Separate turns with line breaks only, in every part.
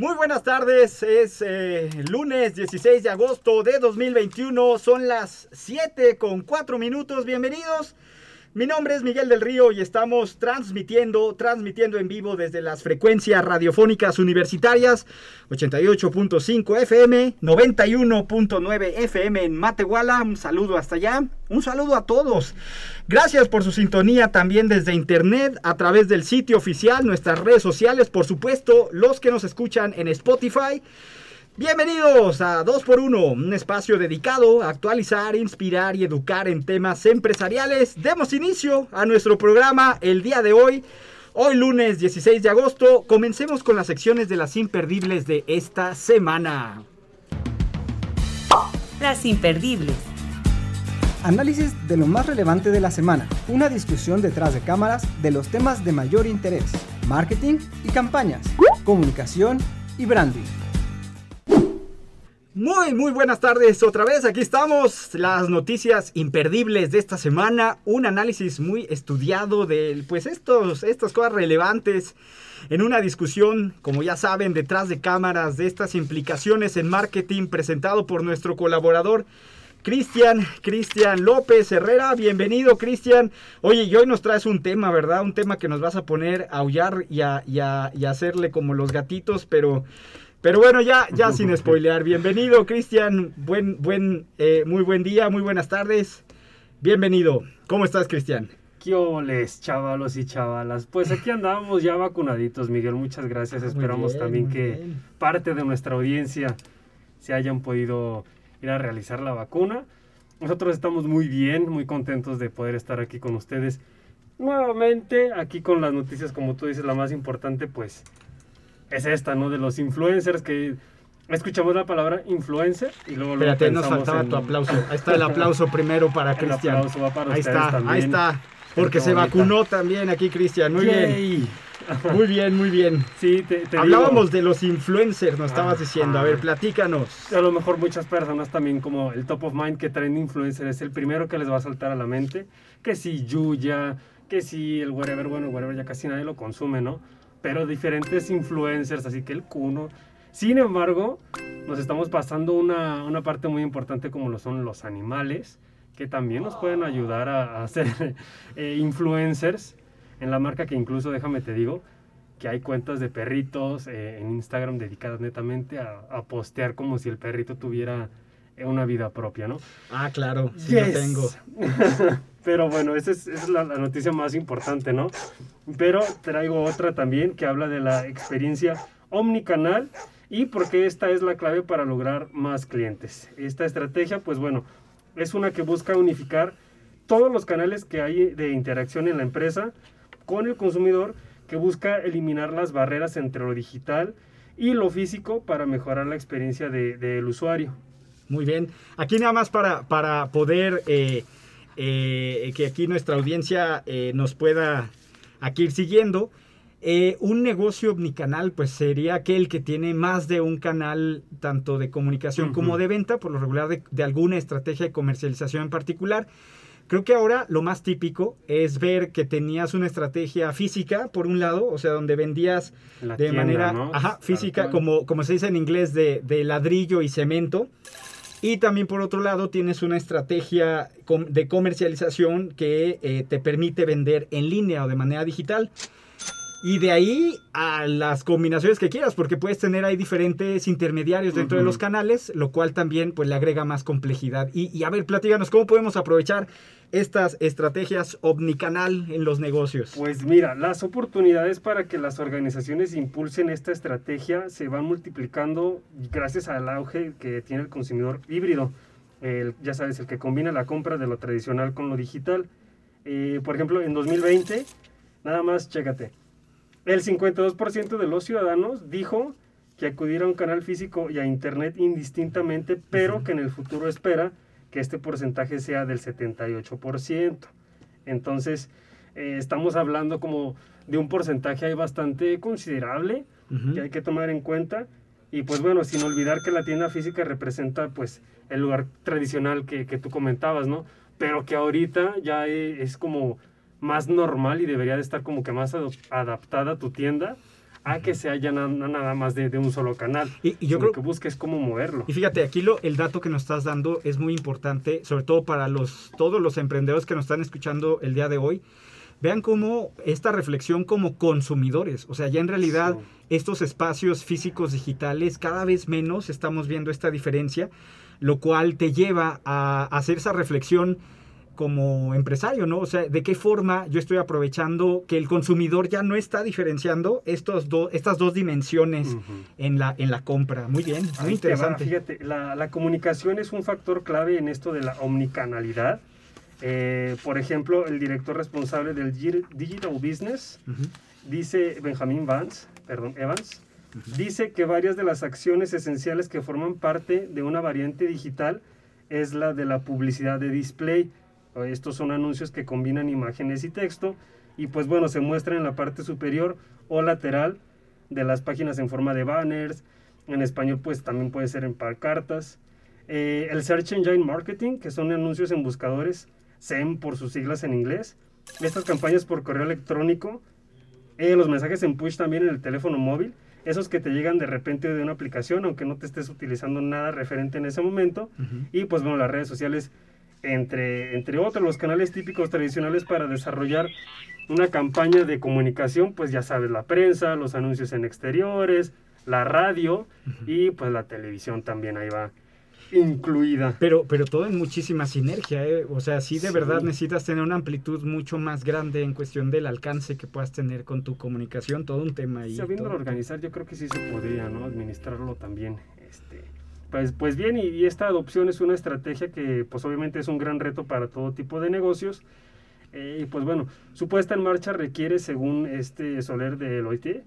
Muy buenas tardes, es eh, lunes 16 de agosto de 2021, son las 7 con 4 minutos, bienvenidos. Mi nombre es Miguel del Río y estamos transmitiendo, transmitiendo en vivo desde las frecuencias radiofónicas universitarias 88.5 FM, 91.9 FM en Matehuala. Un saludo hasta allá, un saludo a todos. Gracias por su sintonía también desde internet, a través del sitio oficial, nuestras redes sociales, por supuesto, los que nos escuchan en Spotify. Bienvenidos a 2x1, un espacio dedicado a actualizar, inspirar y educar en temas empresariales. Demos inicio a nuestro programa el día de hoy. Hoy lunes 16 de agosto, comencemos con las secciones de las imperdibles de esta semana.
Las imperdibles.
Análisis de lo más relevante de la semana. Una discusión detrás de cámaras de los temas de mayor interés. Marketing y campañas. Comunicación y branding.
Muy, muy buenas tardes. Otra vez aquí estamos. Las noticias imperdibles de esta semana. Un análisis muy estudiado de pues estos, estas cosas relevantes en una discusión, como ya saben, detrás de cámaras de estas implicaciones en marketing presentado por nuestro colaborador. Cristian, Cristian López Herrera, bienvenido Cristian. Oye, y hoy nos traes un tema, ¿verdad? Un tema que nos vas a poner a aullar y a, y a, y a hacerle como los gatitos, pero pero bueno, ya, ya sin spoilear. Bienvenido, Cristian. Buen, buen, eh, muy buen día, muy buenas tardes. Bienvenido. ¿Cómo estás, Cristian?
¿Qué oles, chavalos y chavalas? Pues aquí andamos ya vacunaditos, Miguel. Muchas gracias. Esperamos
bien,
también que
bien.
parte de nuestra audiencia se hayan podido ir a realizar la vacuna. Nosotros estamos muy bien, muy contentos de poder estar aquí con ustedes. Nuevamente, aquí con las noticias, como tú dices, la más importante, pues es esta, ¿no? De los influencers que escuchamos la palabra influencer y luego luego
Espérate, nos faltaba
en-
tu aplauso. Ahí está el aplauso primero para Cristian. Ahí está,
también.
ahí está. Porque
Qué
se
bonita.
vacunó también aquí, Cristian. Muy bien. Muy bien, muy bien.
Sí, te, te
Hablábamos
digo,
de los influencers, nos estabas diciendo. A ver, platícanos.
a lo mejor muchas personas también como el top of mind que traen de influencer es el primero que les va a saltar a la mente. Que si Yuya, que si el whatever, bueno, whatever ya casi nadie lo consume, ¿no? Pero diferentes influencers, así que el Kuno. Sin embargo, nos estamos pasando una, una parte muy importante como lo son los animales, que también nos pueden ayudar a, a ser eh, influencers en la marca que incluso, déjame te digo, que hay cuentas de perritos eh, en Instagram dedicadas netamente a, a postear como si el perrito tuviera una vida propia, ¿no?
Ah, claro, sí lo
Yes.
tengo.
Pero bueno, esa es, esa es la, la noticia más importante, ¿no? Pero traigo otra también que habla de la experiencia omnicanal y por qué esta es la clave para lograr más clientes. Esta estrategia, pues bueno, es una que busca unificar todos los canales que hay de interacción en la empresa con el consumidor, que busca eliminar las barreras entre lo digital y lo físico para mejorar la experiencia de- del usuario.
Muy bien. Aquí nada más para, para poder eh, eh, que aquí nuestra audiencia eh, nos pueda aquí ir siguiendo. eh, un negocio omnicanal pues sería aquel que tiene más de un canal tanto de comunicación como de venta, por lo regular de, de alguna estrategia de comercialización en particular. Creo que ahora lo más típico es ver que tenías una estrategia física, por un lado, o sea, donde vendías
La
de
tienda,
manera
¿no?
ajá,
Tal
física, como, como se dice en inglés, de, de ladrillo y cemento. Y también por otro lado tienes una estrategia de comercialización que eh, te permite vender en línea o de manera digital. Y de ahí a las combinaciones que quieras, porque puedes tener ahí diferentes intermediarios dentro de
Ujú.
los canales, lo cual también pues le agrega más complejidad. Y, y a ver, platíganos, ¿cómo podemos aprovechar estas estrategias omnicanal en los negocios?
Pues mira, las oportunidades para que las organizaciones impulsen esta estrategia se van multiplicando gracias al auge que tiene el consumidor híbrido. El- ya sabes, el que combina la compra de lo tradicional con lo digital. Eh, por ejemplo, en 2020, nada más, chécate, el 52% de los ciudadanos dijo que acudir a un canal físico y a internet indistintamente, pero que en el futuro espera que este porcentaje sea del 78%. Entonces, eh, estamos hablando como de un porcentaje ahí bastante considerable que hay que tomar en cuenta. Y pues bueno, sin olvidar que la tienda física representa pues el lugar tradicional que, que tú comentabas, ¿no? Pero que ahorita ya e- es como más normal y debería de estar como que más ado- adaptada a tu tienda a que sea ya na- na- nada más de, de un solo canal.
Y- y yo creo-
que busques cómo moverlo.
Y fíjate, aquí lo, el dato que nos estás dando es muy importante, sobre todo para los, todos los emprendedores que nos están escuchando el día de hoy. Vean cómo esta reflexión como consumidores, o sea, ya en realidad
Sí.
estos espacios físicos digitales cada vez menos estamos viendo esta diferencia, lo cual te lleva a hacer esa reflexión como empresario, ¿no? O sea, ¿de qué forma yo estoy aprovechando que el consumidor ya no está diferenciando estos do- estas dos dimensiones en, la, en la compra? Muy bien, muy
Ahí va,
interesante.
Fíjate, la, la comunicación es un factor clave en esto de la omnicanalidad. Eh, por ejemplo, el director responsable del Digital Business dice Benjamin Vance, perdón, Evans, dice que varias de las acciones esenciales que forman parte de una variante digital es la de la publicidad de display. Estos son anuncios que combinan imágenes y texto y pues bueno, se muestran en la parte superior o lateral de las páginas en forma de banners. En español pues también puede ser en pancartas. Eh, el Search Engine Marketing, que son anuncios en buscadores, SEM por sus siglas en inglés. Estas campañas por correo electrónico eh, los mensajes en push también en el teléfono móvil, esos que te llegan de repente de una aplicación, aunque no te estés utilizando nada referente en ese momento. Y pues bueno, las redes sociales, entre, entre otros, los canales típicos tradicionales para desarrollar una campaña de comunicación, pues ya sabes, la prensa, los anuncios en exteriores, la radio y pues la televisión también ahí va incluida.
Pero, pero todo en muchísima sinergia, ¿eh? O sea, sí de
Sí.
verdad necesitas tener una amplitud mucho más grande en cuestión del alcance que puedas tener con tu comunicación, todo un tema ahí.
Sabiéndolo
todo.
organizar, yo creo que sí se podría, ¿no? Administrarlo también. Este, pues, pues bien, y, y esta adopción es una estrategia que, pues obviamente es un gran reto para todo tipo de negocios. Eh, y pues bueno, su puesta en marcha requiere, según este Soler de Loite,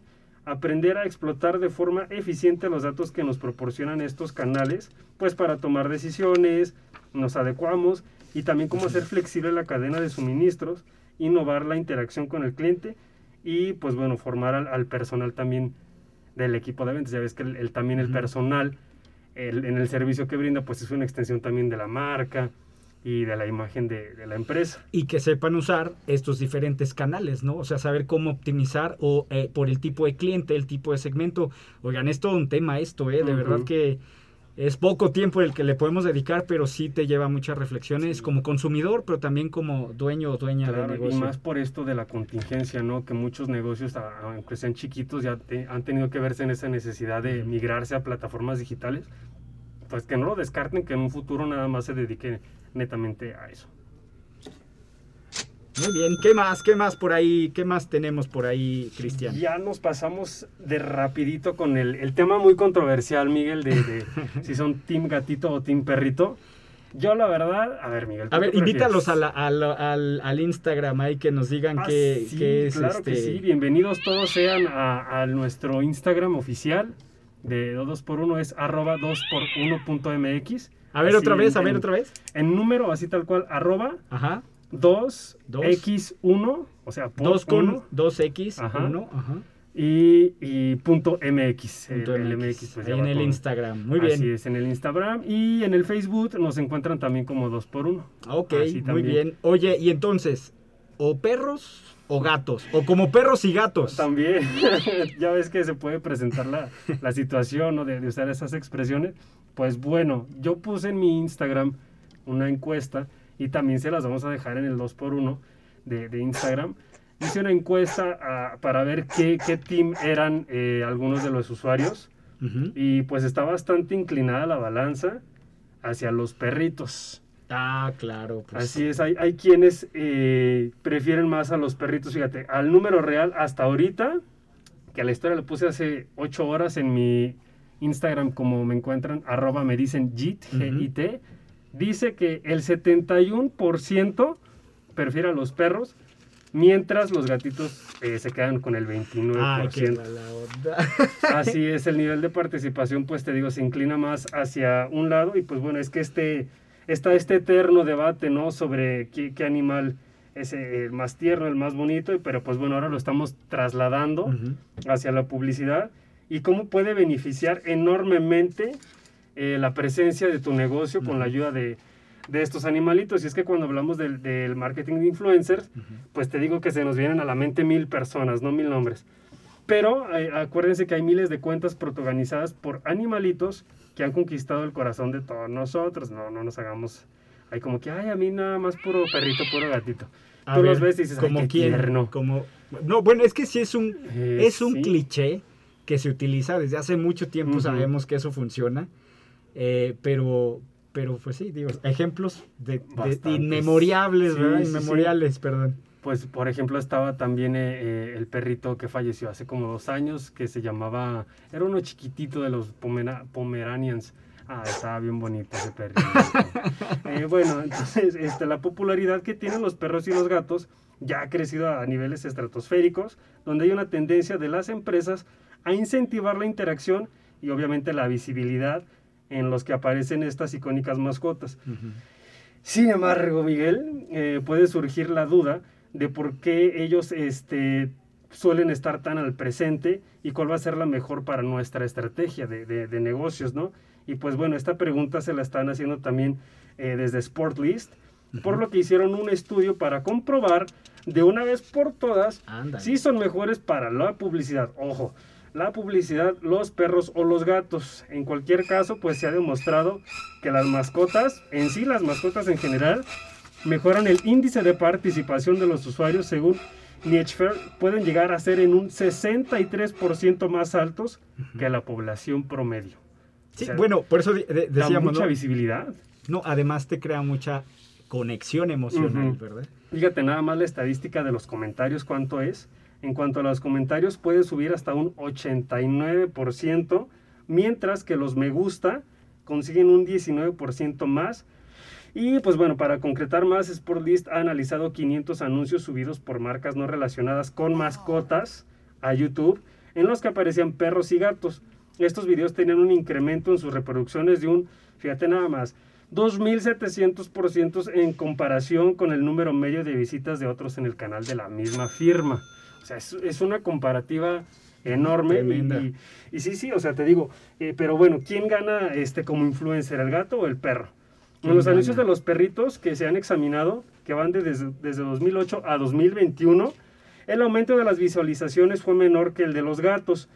aprender a explotar de forma eficiente los datos que nos proporcionan estos canales, pues para tomar decisiones, nos adecuamos y también cómo hacer flexible la cadena de suministros, innovar la interacción con el cliente y pues bueno, formar al, al personal también del equipo de ventas. Ya ves que el, el- también el personal el- en el servicio que brinda pues es una extensión también de la marca y de la imagen de, de la empresa.
Y que sepan usar estos diferentes canales, ¿no? O sea, saber cómo optimizar o eh, por el tipo de cliente, el tipo de segmento. Oigan, es todo un tema esto, ¿eh? De verdad que es poco tiempo el que le podemos dedicar, pero sí te lleva muchas reflexiones como consumidor, pero también como dueño o dueña
Claro,
del
y
negocio.
más por esto de la contingencia, ¿no? Que muchos negocios, aunque sean chiquitos, ya te- han tenido que verse en esa necesidad de migrarse a plataformas digitales. Pues que no lo descarten, que en un futuro nada más se dedique netamente a eso.
Muy bien, ¿qué más? ¿Qué más por ahí? ¿Qué más tenemos por ahí, Cristian?
Ya nos pasamos de rapidito con el, el tema muy controversial, Miguel, de, de si son team gatito o team perrito. Yo la verdad, a ver, Miguel. ¿tú
A ver, invítalos a
prefieres?
la- a la- al, al Instagram ahí que nos digan
Ah,
qué,
sí,
qué es
claro
este.
que sí. Bienvenidos todos sean a, a nuestro Instagram oficial de 2x1 es arroba 2x1.mx.
A ver otra vez, a
en-
ver otra vez.
En número, así tal cual, arroba
Ajá.
2
Dos.
x1, o sea, por
2 con
uno,
2x,
Ajá.
1, ajá.
y, y punto MX.
punto
el,
MX,
MX, pues
ahí en el
todo.
Instagram. Muy
Así
bien.
es, en el Instagram y en el Facebook nos encuentran también como 2x1.
Ok,
Así
muy bien. Oye, y entonces, o perros o gatos, o como perros y gatos.
También, ya ves que se puede presentar la, la situación ¿no? de, de usar esas expresiones. Pues bueno, yo puse en mi Instagram una encuesta y también se las vamos a dejar en el 2x1 de, de Instagram. Hice una encuesta ah, para ver qué, qué team eran eh, algunos de los usuarios y pues está bastante inclinada la balanza hacia los perritos.
Ah, claro. Pues,
Así es, hay, hay quienes eh, prefieren más a los perritos, fíjate, al número real hasta ahorita, que a la historia le puse hace 8 horas en mi Instagram, como me encuentran, arroba me dicen JIT,
Ujú.
G-I-T, dice que el 71% prefiere a los perros mientras los gatitos eh, se quedan con el 29%.
Ay, qué mala onda.
Así es, el nivel de participación, pues te digo, se inclina más hacia un lado y pues bueno, es que este, está este eterno debate, ¿no? Sobre qué, qué animal es el más tierno, el más bonito, pero pues bueno, ahora lo estamos trasladando hacia la publicidad y cómo puede beneficiar enormemente eh, la presencia de tu negocio con la ayuda de, de estos animalitos. Y es que cuando hablamos del, del marketing de influencers, pues te digo que se nos vienen a la mente mil personas, no mil nombres. Pero eh, acuérdense que hay miles de cuentas protagonizadas por animalitos que han conquistado el corazón de todos nosotros. No, no nos hagamos... Hay como que, ay, a mí nada más puro perrito, puro gatito.
A
Tú
ver,
los ves y dices, ay,
como
qué
quién,
tierno.
como no, bueno, es que sí es un
Eh,
es un
sí.
cliché que se utiliza desde hace mucho tiempo,
Ujú.
sabemos que eso funciona. Eh, pero pero pues sí, digo, ejemplos de, de inmemoriables,
Sí,
¿verdad?
sí, sí.
Inmemoriales, perdón.
Pues, por ejemplo, estaba también eh, eh, el perrito que falleció hace como dos años, que se llamaba, era uno chiquitito de los Pomera- Pomeranians. Ah, estaba bien bonito ese perrito. Eh, bueno, entonces, este, la popularidad que tienen los perros y los gatos ya ha crecido a niveles estratosféricos, donde hay una tendencia de las empresas a incentivar la interacción y obviamente la visibilidad en los que aparecen estas icónicas mascotas. Sin embargo, Miguel, eh, puede surgir la duda de por qué ellos este, suelen estar tan al presente y cuál va a ser la mejor para nuestra estrategia de, de- de negocios, ¿no? Y pues bueno, esta pregunta se la están haciendo también eh, desde Sportlist, por lo que hicieron un estudio para comprobar de una vez por todas si son mejores para la publicidad. Ojo, la publicidad, los perros o los gatos. En cualquier caso, pues se ha demostrado que las mascotas, en sí las mascotas en general, mejoran el índice de participación de los usuarios según Niechfer, pueden llegar a ser en un 63% más altos que la población promedio.
Sí,
O sea,
bueno, por eso de- de-
Da mucha
¿no?
visibilidad.
No, además te crea mucha conexión emocional. ¿verdad?
Fíjate nada más la estadística de los comentarios, cuánto es. En cuanto a los comentarios, puede subir hasta un 89%, mientras que los me gusta consiguen un 19% más. Y pues bueno, para concretar más, Sportlist ha analizado 500 anuncios subidos por marcas no relacionadas con mascotas a YouTube, en los que aparecían perros y gatos. Estos videos tenían un incremento en sus reproducciones de un, fíjate nada más, 2.700% en comparación con el número medio de visitas de otros en el canal de la misma firma. O sea, es, es una comparativa enorme. y- sí, sí, o sea, te digo, eh, pero bueno, ¿quién gana este como influencer, el gato o el perro? En
¿Quién
los anuncios de los perritos que se han examinado, que van de desde, desde 2008 a 2021, el aumento de las visualizaciones fue menor que el de los gatos.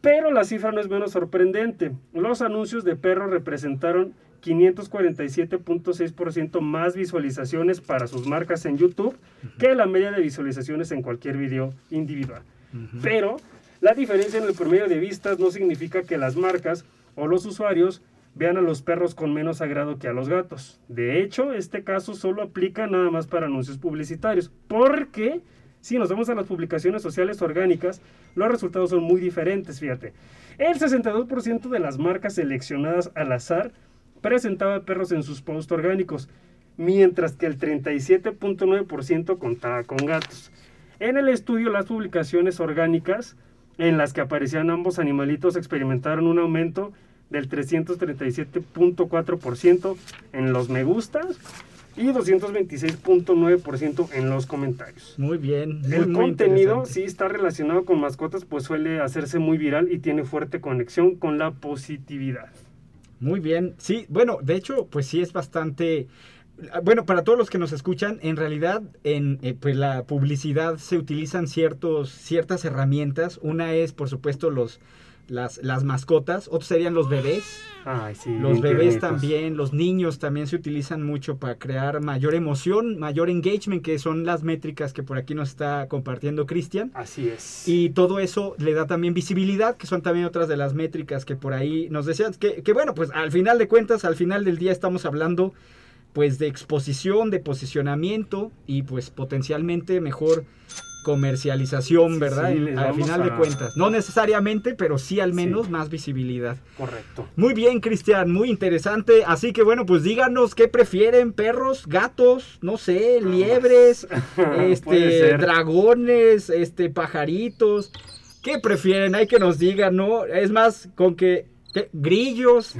Pero la cifra no es menos sorprendente. Los anuncios de perros representaron 547.6% más visualizaciones para sus marcas en YouTube que la media de visualizaciones en cualquier video individual. Pero la diferencia en el promedio de vistas no significa que las marcas o los usuarios vean a los perros con menos agrado que a los gatos. De hecho, este caso solo aplica nada más para anuncios publicitarios, porque si nos vamos a las publicaciones sociales orgánicas, los resultados son muy diferentes, fíjate. El 62% de las marcas seleccionadas al azar presentaba perros en sus posts orgánicos, mientras que el 37.9% contaba con gatos. En el estudio, las publicaciones orgánicas en las que aparecían ambos animalitos experimentaron un aumento del 337.4% en los me gustas y 226.9% en los comentarios.
Muy bien. muy,
El
muy
contenido sí está relacionado con mascotas, pues suele hacerse muy viral y tiene fuerte conexión con la positividad.
Muy bien. Sí, bueno, de hecho, pues sí es bastante... Bueno, para todos los que nos escuchan, en realidad en eh, pues la publicidad se utilizan ciertos, ciertas herramientas. Una es, por supuesto, los, las, las mascotas. Otros serían los bebés.
Ay, sí.
Los bebés también, los niños también se utilizan mucho para crear mayor emoción, mayor engagement, que son las métricas que por aquí nos está compartiendo Cristian.
Así es.
Y todo eso le da también visibilidad, que son también otras de las métricas que por ahí nos decían. Que, que bueno, pues al final de cuentas, al final del día estamos hablando pues de exposición, de posicionamiento y pues potencialmente mejor comercialización, ¿verdad?
Sí,
al final de cuentas. No necesariamente, pero sí al menos
Sí.
más visibilidad.
Correcto.
Muy bien, Cristian, muy interesante. Así que bueno, pues díganos qué prefieren, perros, gatos, no sé, liebres, este, dragones, este, pajaritos. ¿Qué prefieren? Hay que nos digan, ¿no? Es más, con que ¿qué? grillos,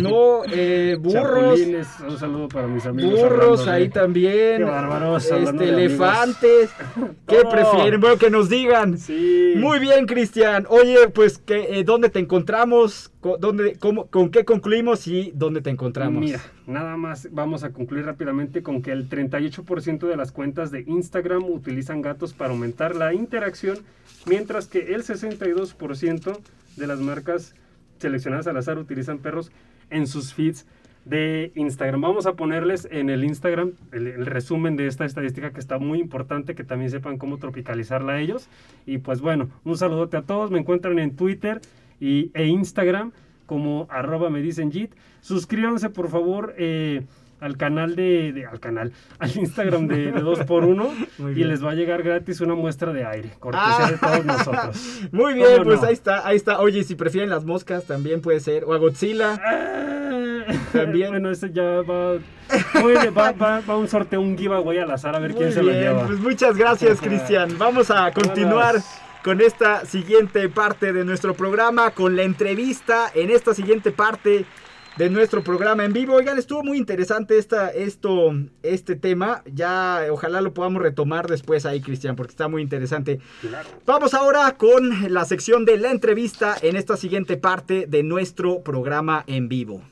no, eh, burros,
un saludo para mis amigos.
burros ahí también,
Qué bárbaros,
este, elefantes. ¿Qué prefieren? Bueno, que nos digan.
Sí.
Muy bien, Cristian. Oye, pues, ¿qué, eh, ¿dónde te encontramos? Co- ¿Dónde, cómo, ¿Con qué concluimos y dónde te encontramos?
Mira, nada más vamos a concluir rápidamente con que el 38% de las cuentas de Instagram utilizan gatos para aumentar la interacción, mientras que el 62% de las marcas seleccionadas al azar utilizan perros en sus feeds de Instagram. Vamos a ponerles en el Instagram el, resumen de esta estadística que está muy importante, que también sepan cómo tropicalizarla a ellos. Y pues bueno, un saludote a todos. Me encuentran en Twitter y, e Instagram como arroba me dicen Jit. Suscríbanse por favor eh, al canal de, de- al canal, al Instagram de, de 2x1
Muy
y
bien.
les va a llegar gratis una muestra de aire, cortesía
Ah.
de todos nosotros.
Muy bien,
¿Cómo
pues
no?
ahí está, ahí está. Oye, si prefieren las moscas también puede ser. O a Godzilla.
Ah,
También.
Bueno, ese ya va, muy bien, va, va, va un sorteo, un giveaway al azar a ver quién
Muy
se lo
bien,
lleva.
pues muchas gracias, Cristian. Vamos a continuar con esta siguiente parte de nuestro programa, con la entrevista en esta siguiente parte de nuestro programa en vivo. Oigan, estuvo muy interesante esta, esto, este tema. Ya ojalá lo podamos retomar después ahí, Cristian, porque está muy interesante.
Claro.
Vamos ahora con la sección de la entrevista en esta siguiente parte de nuestro programa en vivo.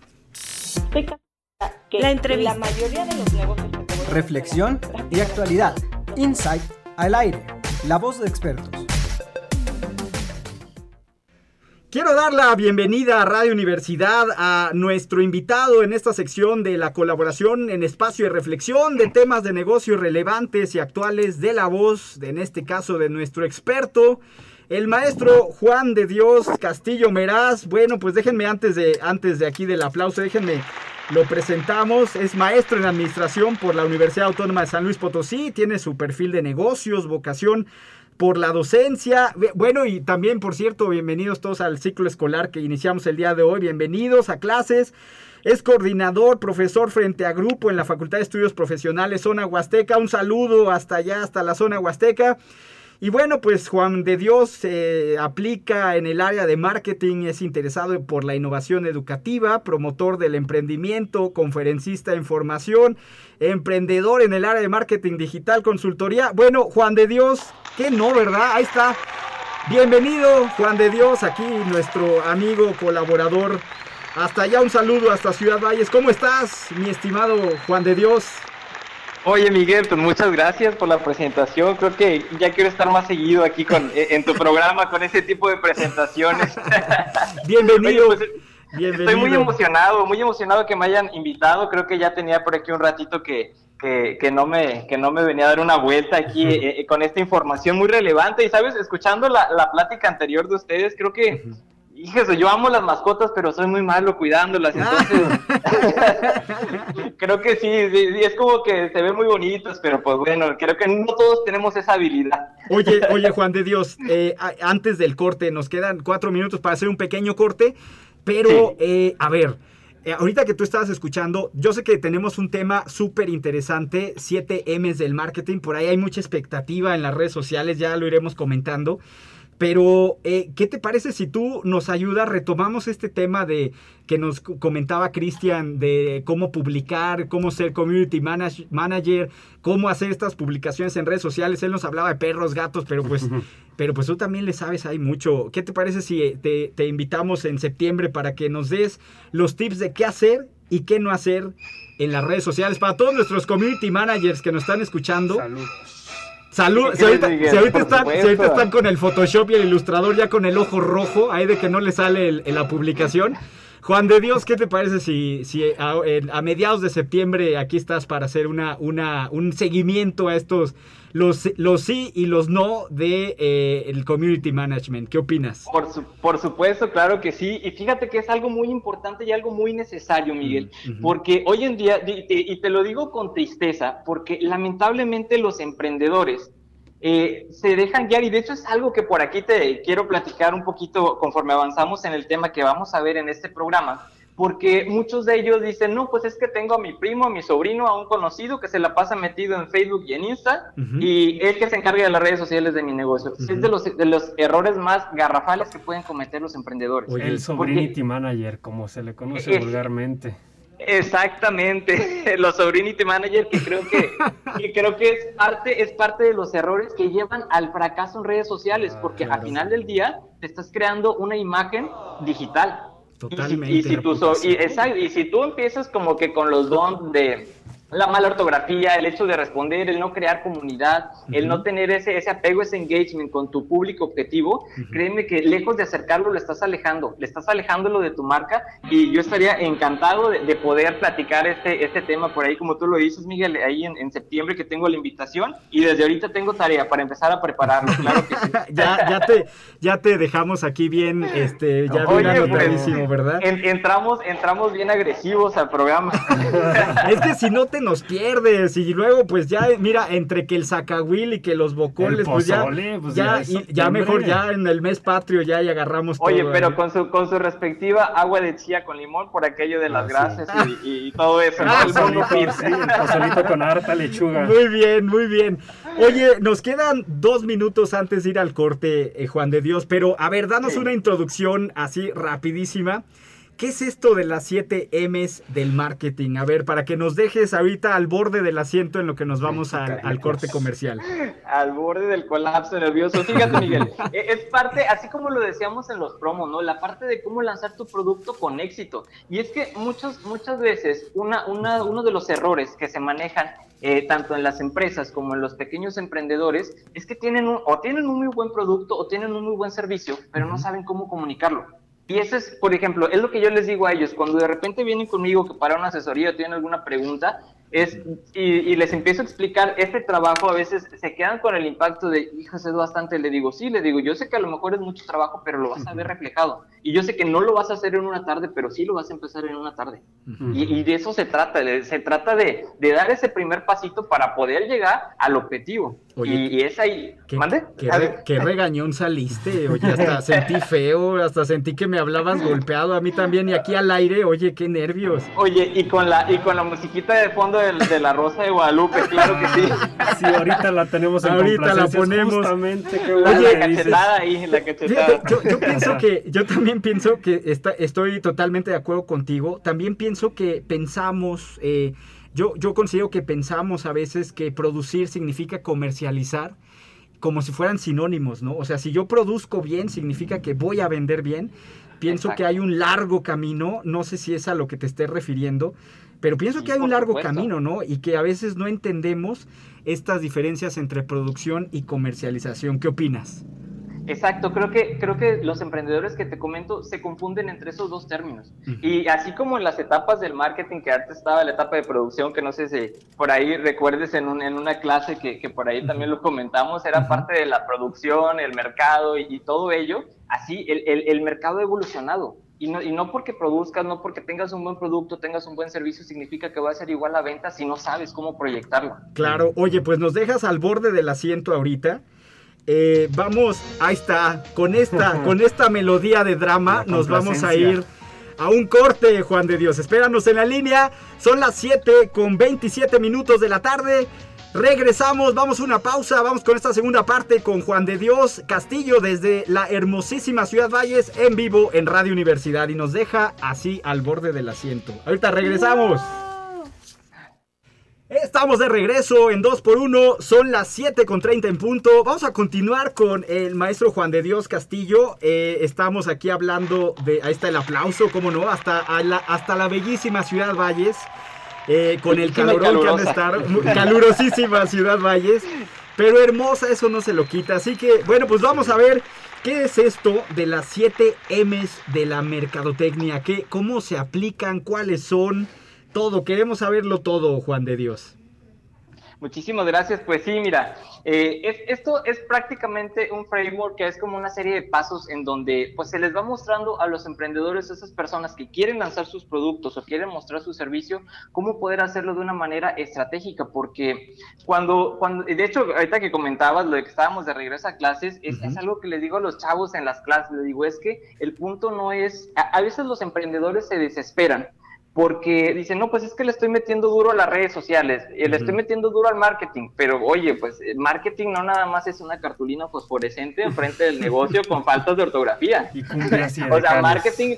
La entrevista.
la mayoría de los negocios que te voy a
Reflexión y actualidad. Insight al aire. La voz de expertos.
Quiero dar la bienvenida a Radio Universidad a nuestro invitado en esta sección de la colaboración en espacio de reflexión de temas de negocios relevantes y actuales de la voz, en este caso de nuestro experto, el maestro Juan de Dios Castillo Meraz. Bueno, pues déjenme antes de, antes de aquí del aplauso, déjenme lo presentamos. Es maestro en administración por la Universidad Autónoma de San Luis Potosí. Tiene su perfil de negocios, vocación por la docencia. Bueno, y también, por cierto, bienvenidos todos al ciclo escolar que iniciamos el día de hoy. Bienvenidos a clases. Es coordinador, profesor frente a grupo en la Facultad de Estudios Profesionales Zona Huasteca. Un saludo hasta allá, hasta la zona Huasteca. Y bueno, pues Juan de Dios se aplica en el área de marketing, es interesado por la innovación educativa, promotor del emprendimiento, conferencista en formación, emprendedor en el área de marketing digital, consultoría. Bueno, Juan de Dios, que no, ¿verdad? Ahí está. Bienvenido, Juan de Dios, aquí nuestro amigo, colaborador. Hasta allá un saludo, hasta Ciudad Valles. ¿Cómo estás, mi estimado Juan de Dios?
Oye Miguel, pues muchas gracias por la presentación. Creo que ya quiero estar más seguido aquí con, eh, en tu programa con ese tipo de presentaciones.
Bienvenido.
Oye, pues,
Bienvenido.
Estoy muy emocionado, muy emocionado que me hayan invitado. Creo que ya tenía por aquí un ratito que, que, que no, me, que no me venía a dar una vuelta aquí eh, eh, con esta información muy relevante. Y sabes, escuchando la, la plática anterior de ustedes, creo que, híjole, yo amo las mascotas, pero soy muy malo cuidándolas. Entonces, creo que sí, sí, sí, es como que se ven muy bonitos, pero pues bueno, creo que no todos tenemos esa habilidad.
Oye, oye, Juan de Dios, eh, antes del corte, nos quedan cuatro minutos para hacer un pequeño corte, pero, eh, a ver, eh, ahorita que tú estabas escuchando, yo sé que tenemos un tema súper interesante, 7 M's del marketing, por ahí hay mucha expectativa en las redes sociales, ya lo iremos comentando. Pero, eh, ¿qué te parece si tú nos ayudas? Retomamos este tema de que nos co- comentaba Cristian de cómo publicar, cómo ser community manage- manager, cómo hacer estas publicaciones en redes sociales. Él nos hablaba de perros, gatos, pero pues, pero pues tú también le sabes, hay mucho. ¿Qué te parece si eh, te, te invitamos en septiembre para que nos des los tips de qué hacer y qué no hacer en las redes sociales para todos nuestros community managers que nos están escuchando?
Salud.
Salud,
¿Qué
si ahorita, si están, si ahorita están con el Photoshop y el ilustrador ya con el ojo rojo, ahí de que no le sale el- en la publicación. Juan de Dios, ¿qué te parece si, si a, a mediados de septiembre aquí estás para hacer una, una, un seguimiento a estos, los, los sí y los no de eh, el community management? ¿Qué opinas?
Por, su- por supuesto, claro que sí. Y fíjate que es algo muy importante y algo muy necesario, Miguel.
Mm.
Porque hoy en día, y te, y te lo digo con tristeza, porque lamentablemente los emprendedores eh, se dejan guiar y de hecho es algo que por aquí te quiero platicar un poquito conforme avanzamos en el tema que vamos a ver en este programa porque muchos de ellos dicen, no, pues es que tengo a mi primo, a mi sobrino, a un conocido que se la pasa metido en Facebook y en Insta, y él que se encarga de las redes sociales de mi negocio. Es de los, de los errores más garrafales que pueden cometer los emprendedores.
el sobrinity manager, como se le conoce vulgarmente.
Exactamente, los sobrinity manager que creo que, creo que es parte es parte de los errores que llevan al fracaso en redes sociales, ah, porque al final del día te estás creando una imagen digital
Totalmente.
Y si, tú y, si tú empiezas como que con los dons de la mala ortografía, el hecho de responder, el no crear comunidad, el no tener ese, ese apego, ese engagement con tu público objetivo, créeme que lejos de acercarlo, lo estás alejando, le estás alejándolo de tu marca y yo estaría encantado de, poder platicar este, este tema por ahí, como tú lo dices, Miguel, ahí en, septiembre que tengo la invitación y desde ahorita tengo tarea para empezar a prepararlo, claro que sí.
ya, ya, te, ya te dejamos aquí bien, este, ya bien anotadísimo, ¿verdad?
entramos, entramos bien agresivos al programa.
es que si no te nos pierdes y luego pues ya, mira, entre que el sacahuil y que los bocoles, pues ya, pues ya, ya, mejor ya en el mes patrio ya y agarramos
Oye, pero con su, con su respectiva agua de chía con limón por aquello de las ah, grasas y, todo eso. Ah,
el con harta lechuga.
Muy bien, muy bien. Oye, nos quedan dos minutos antes de ir al corte, eh, Juan de Dios, pero a ver, danos una introducción así rapidísima. ¿Qué es esto de las 7 M's del marketing? A ver, para que nos dejes ahorita al borde del asiento en lo que nos vamos al, corte comercial.
Al borde del colapso nervioso. Fíjate, Miguel, e, es parte, así como lo decíamos en los promos, ¿no? La parte de cómo lanzar tu producto con éxito. Y es que muchas, muchas veces una, una, uno de los errores que se manejan eh, tanto en las empresas como en los pequeños emprendedores, es que tienen un, o tienen un muy buen producto o tienen un muy buen servicio, pero no saben cómo comunicarlo. Y eso es, por ejemplo, es lo que yo les digo a ellos, cuando de repente vienen conmigo que para una asesoría tienen alguna pregunta, es, y, les empiezo a explicar este trabajo, a veces se quedan con el impacto de, hijas, es bastante, le digo, sí, le digo, yo sé que a lo mejor es mucho trabajo, pero lo vas a ver reflejado. Y yo sé que no lo vas a hacer en una tarde, pero sí lo vas a empezar en una tarde. y, de eso se trata, se trata de, de, dar ese primer pasito para poder llegar al objetivo. y, es ahí,
¿qué, ¿mande? Qué, regañón saliste, oye, hasta sentí feo, hasta sentí que me hablabas golpeado a mí también, y aquí al aire, oye, qué nervios.
Oye, y con la, y con la musiquita de fondo de, la Rosa de Guadalupe, claro que sí.
Sí, ahorita la tenemos en
Ahorita la ponemos.
Justamente, Oye, la cachetada ahí, la cachetada.
Yo, yo, pienso que, yo también pienso que está, estoy totalmente de acuerdo contigo. También pienso que pensamos, eh, yo, yo considero que pensamos a veces que producir significa comercializar como si fueran sinónimos, ¿no? O sea, si yo produzco bien, significa que voy a vender bien. Pienso que hay un largo camino, no sé si es a lo que te estés refiriendo, pero pienso que hay un largo camino, ¿no? Y que a veces no entendemos estas diferencias entre producción y comercialización. ¿Qué opinas?
Exacto, creo que, creo que los emprendedores que te comento se confunden entre esos dos términos. Y así como en las etapas del marketing, que antes estaba la etapa de producción, que no sé si por ahí recuerdes en, un, en una clase que, que, por ahí también lo comentamos, era parte de la producción, el mercado y, todo ello, así el, el, el mercado ha evolucionado. Y no, y no porque produzcas, no porque tengas un buen producto, tengas un buen servicio, significa que va a ser igual a venta si no sabes cómo proyectarlo.
Claro, oye, pues nos dejas al borde del asiento ahorita. Eh, vamos, ahí está, con esta, con esta melodía de drama nos vamos a ir a un corte, Juan de Dios. Espéranos en la línea, son las 7 con 27 minutos de la tarde. Regresamos, vamos a una pausa, vamos con esta segunda parte con Juan de Dios Castillo desde la hermosísima Ciudad Valles en vivo en Radio Universidad y nos deja así al borde del asiento. Ahorita regresamos. Estamos de regreso en 2x1, son las 7 con 30 en punto. Vamos a continuar con el maestro Juan de Dios Castillo. Eh, estamos aquí hablando de. Ahí está el aplauso, cómo no, hasta, la, hasta la bellísima Ciudad Valles. Eh, con el calorón que han de estar, calurosísima Ciudad Valles, pero hermosa, eso no se lo quita. Así que, bueno, pues vamos a ver qué es esto de las 7 M's de la mercadotecnia, ¿Qué, cómo se aplican, cuáles son, todo. Queremos saberlo todo, Juan de Dios.
Muchísimas gracias. Pues sí, mira, eh, es, esto es prácticamente un framework que es como una serie de pasos en donde pues se les va mostrando a los emprendedores, a esas personas que quieren lanzar sus productos o quieren mostrar su servicio, cómo poder hacerlo de una manera estratégica, porque cuando, cuando de hecho, ahorita que comentabas lo de que estábamos de regreso a clases, es, es algo que les digo a los chavos en las clases, les digo, es que el punto no es, a, a veces los emprendedores se desesperan porque dicen, no, pues es que le estoy metiendo duro a las redes sociales, y le estoy metiendo duro al marketing, pero oye, pues el marketing no nada más es una cartulina fosforescente enfrente del negocio con faltas de ortografía.
Y
o sea, marketing,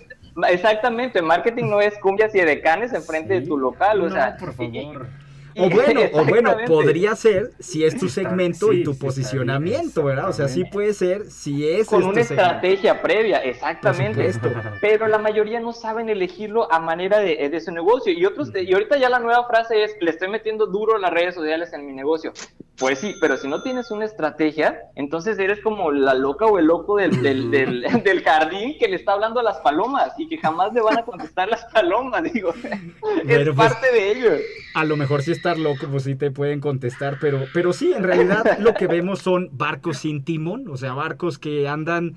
exactamente, marketing no es cumbias y edecanes enfrente de tu local, o
No,
sea,
por
y-
favor.
O bueno, o bueno, podría ser si es tu segmento y
sí,
tu
sí, está
posicionamiento, ¿verdad? O sea, sí puede ser si es
con
este
una
segmento.
estrategia previa, exactamente. Pero la mayoría no saben elegirlo a manera de, de su negocio. Y otros, y ahorita ya la nueva frase es, le estoy metiendo duro las redes sociales en mi negocio. Pues sí, pero si no tienes una estrategia, entonces eres como la loca o el loco del, del, del, del jardín que le está hablando a las palomas y que jamás le van a contestar las palomas, digo. Es
pues,
parte de ello.
A lo mejor si estar loco, pues sí te pueden contestar, pero, pero sí, en realidad lo que vemos son barcos sin timón, o sea, barcos que andan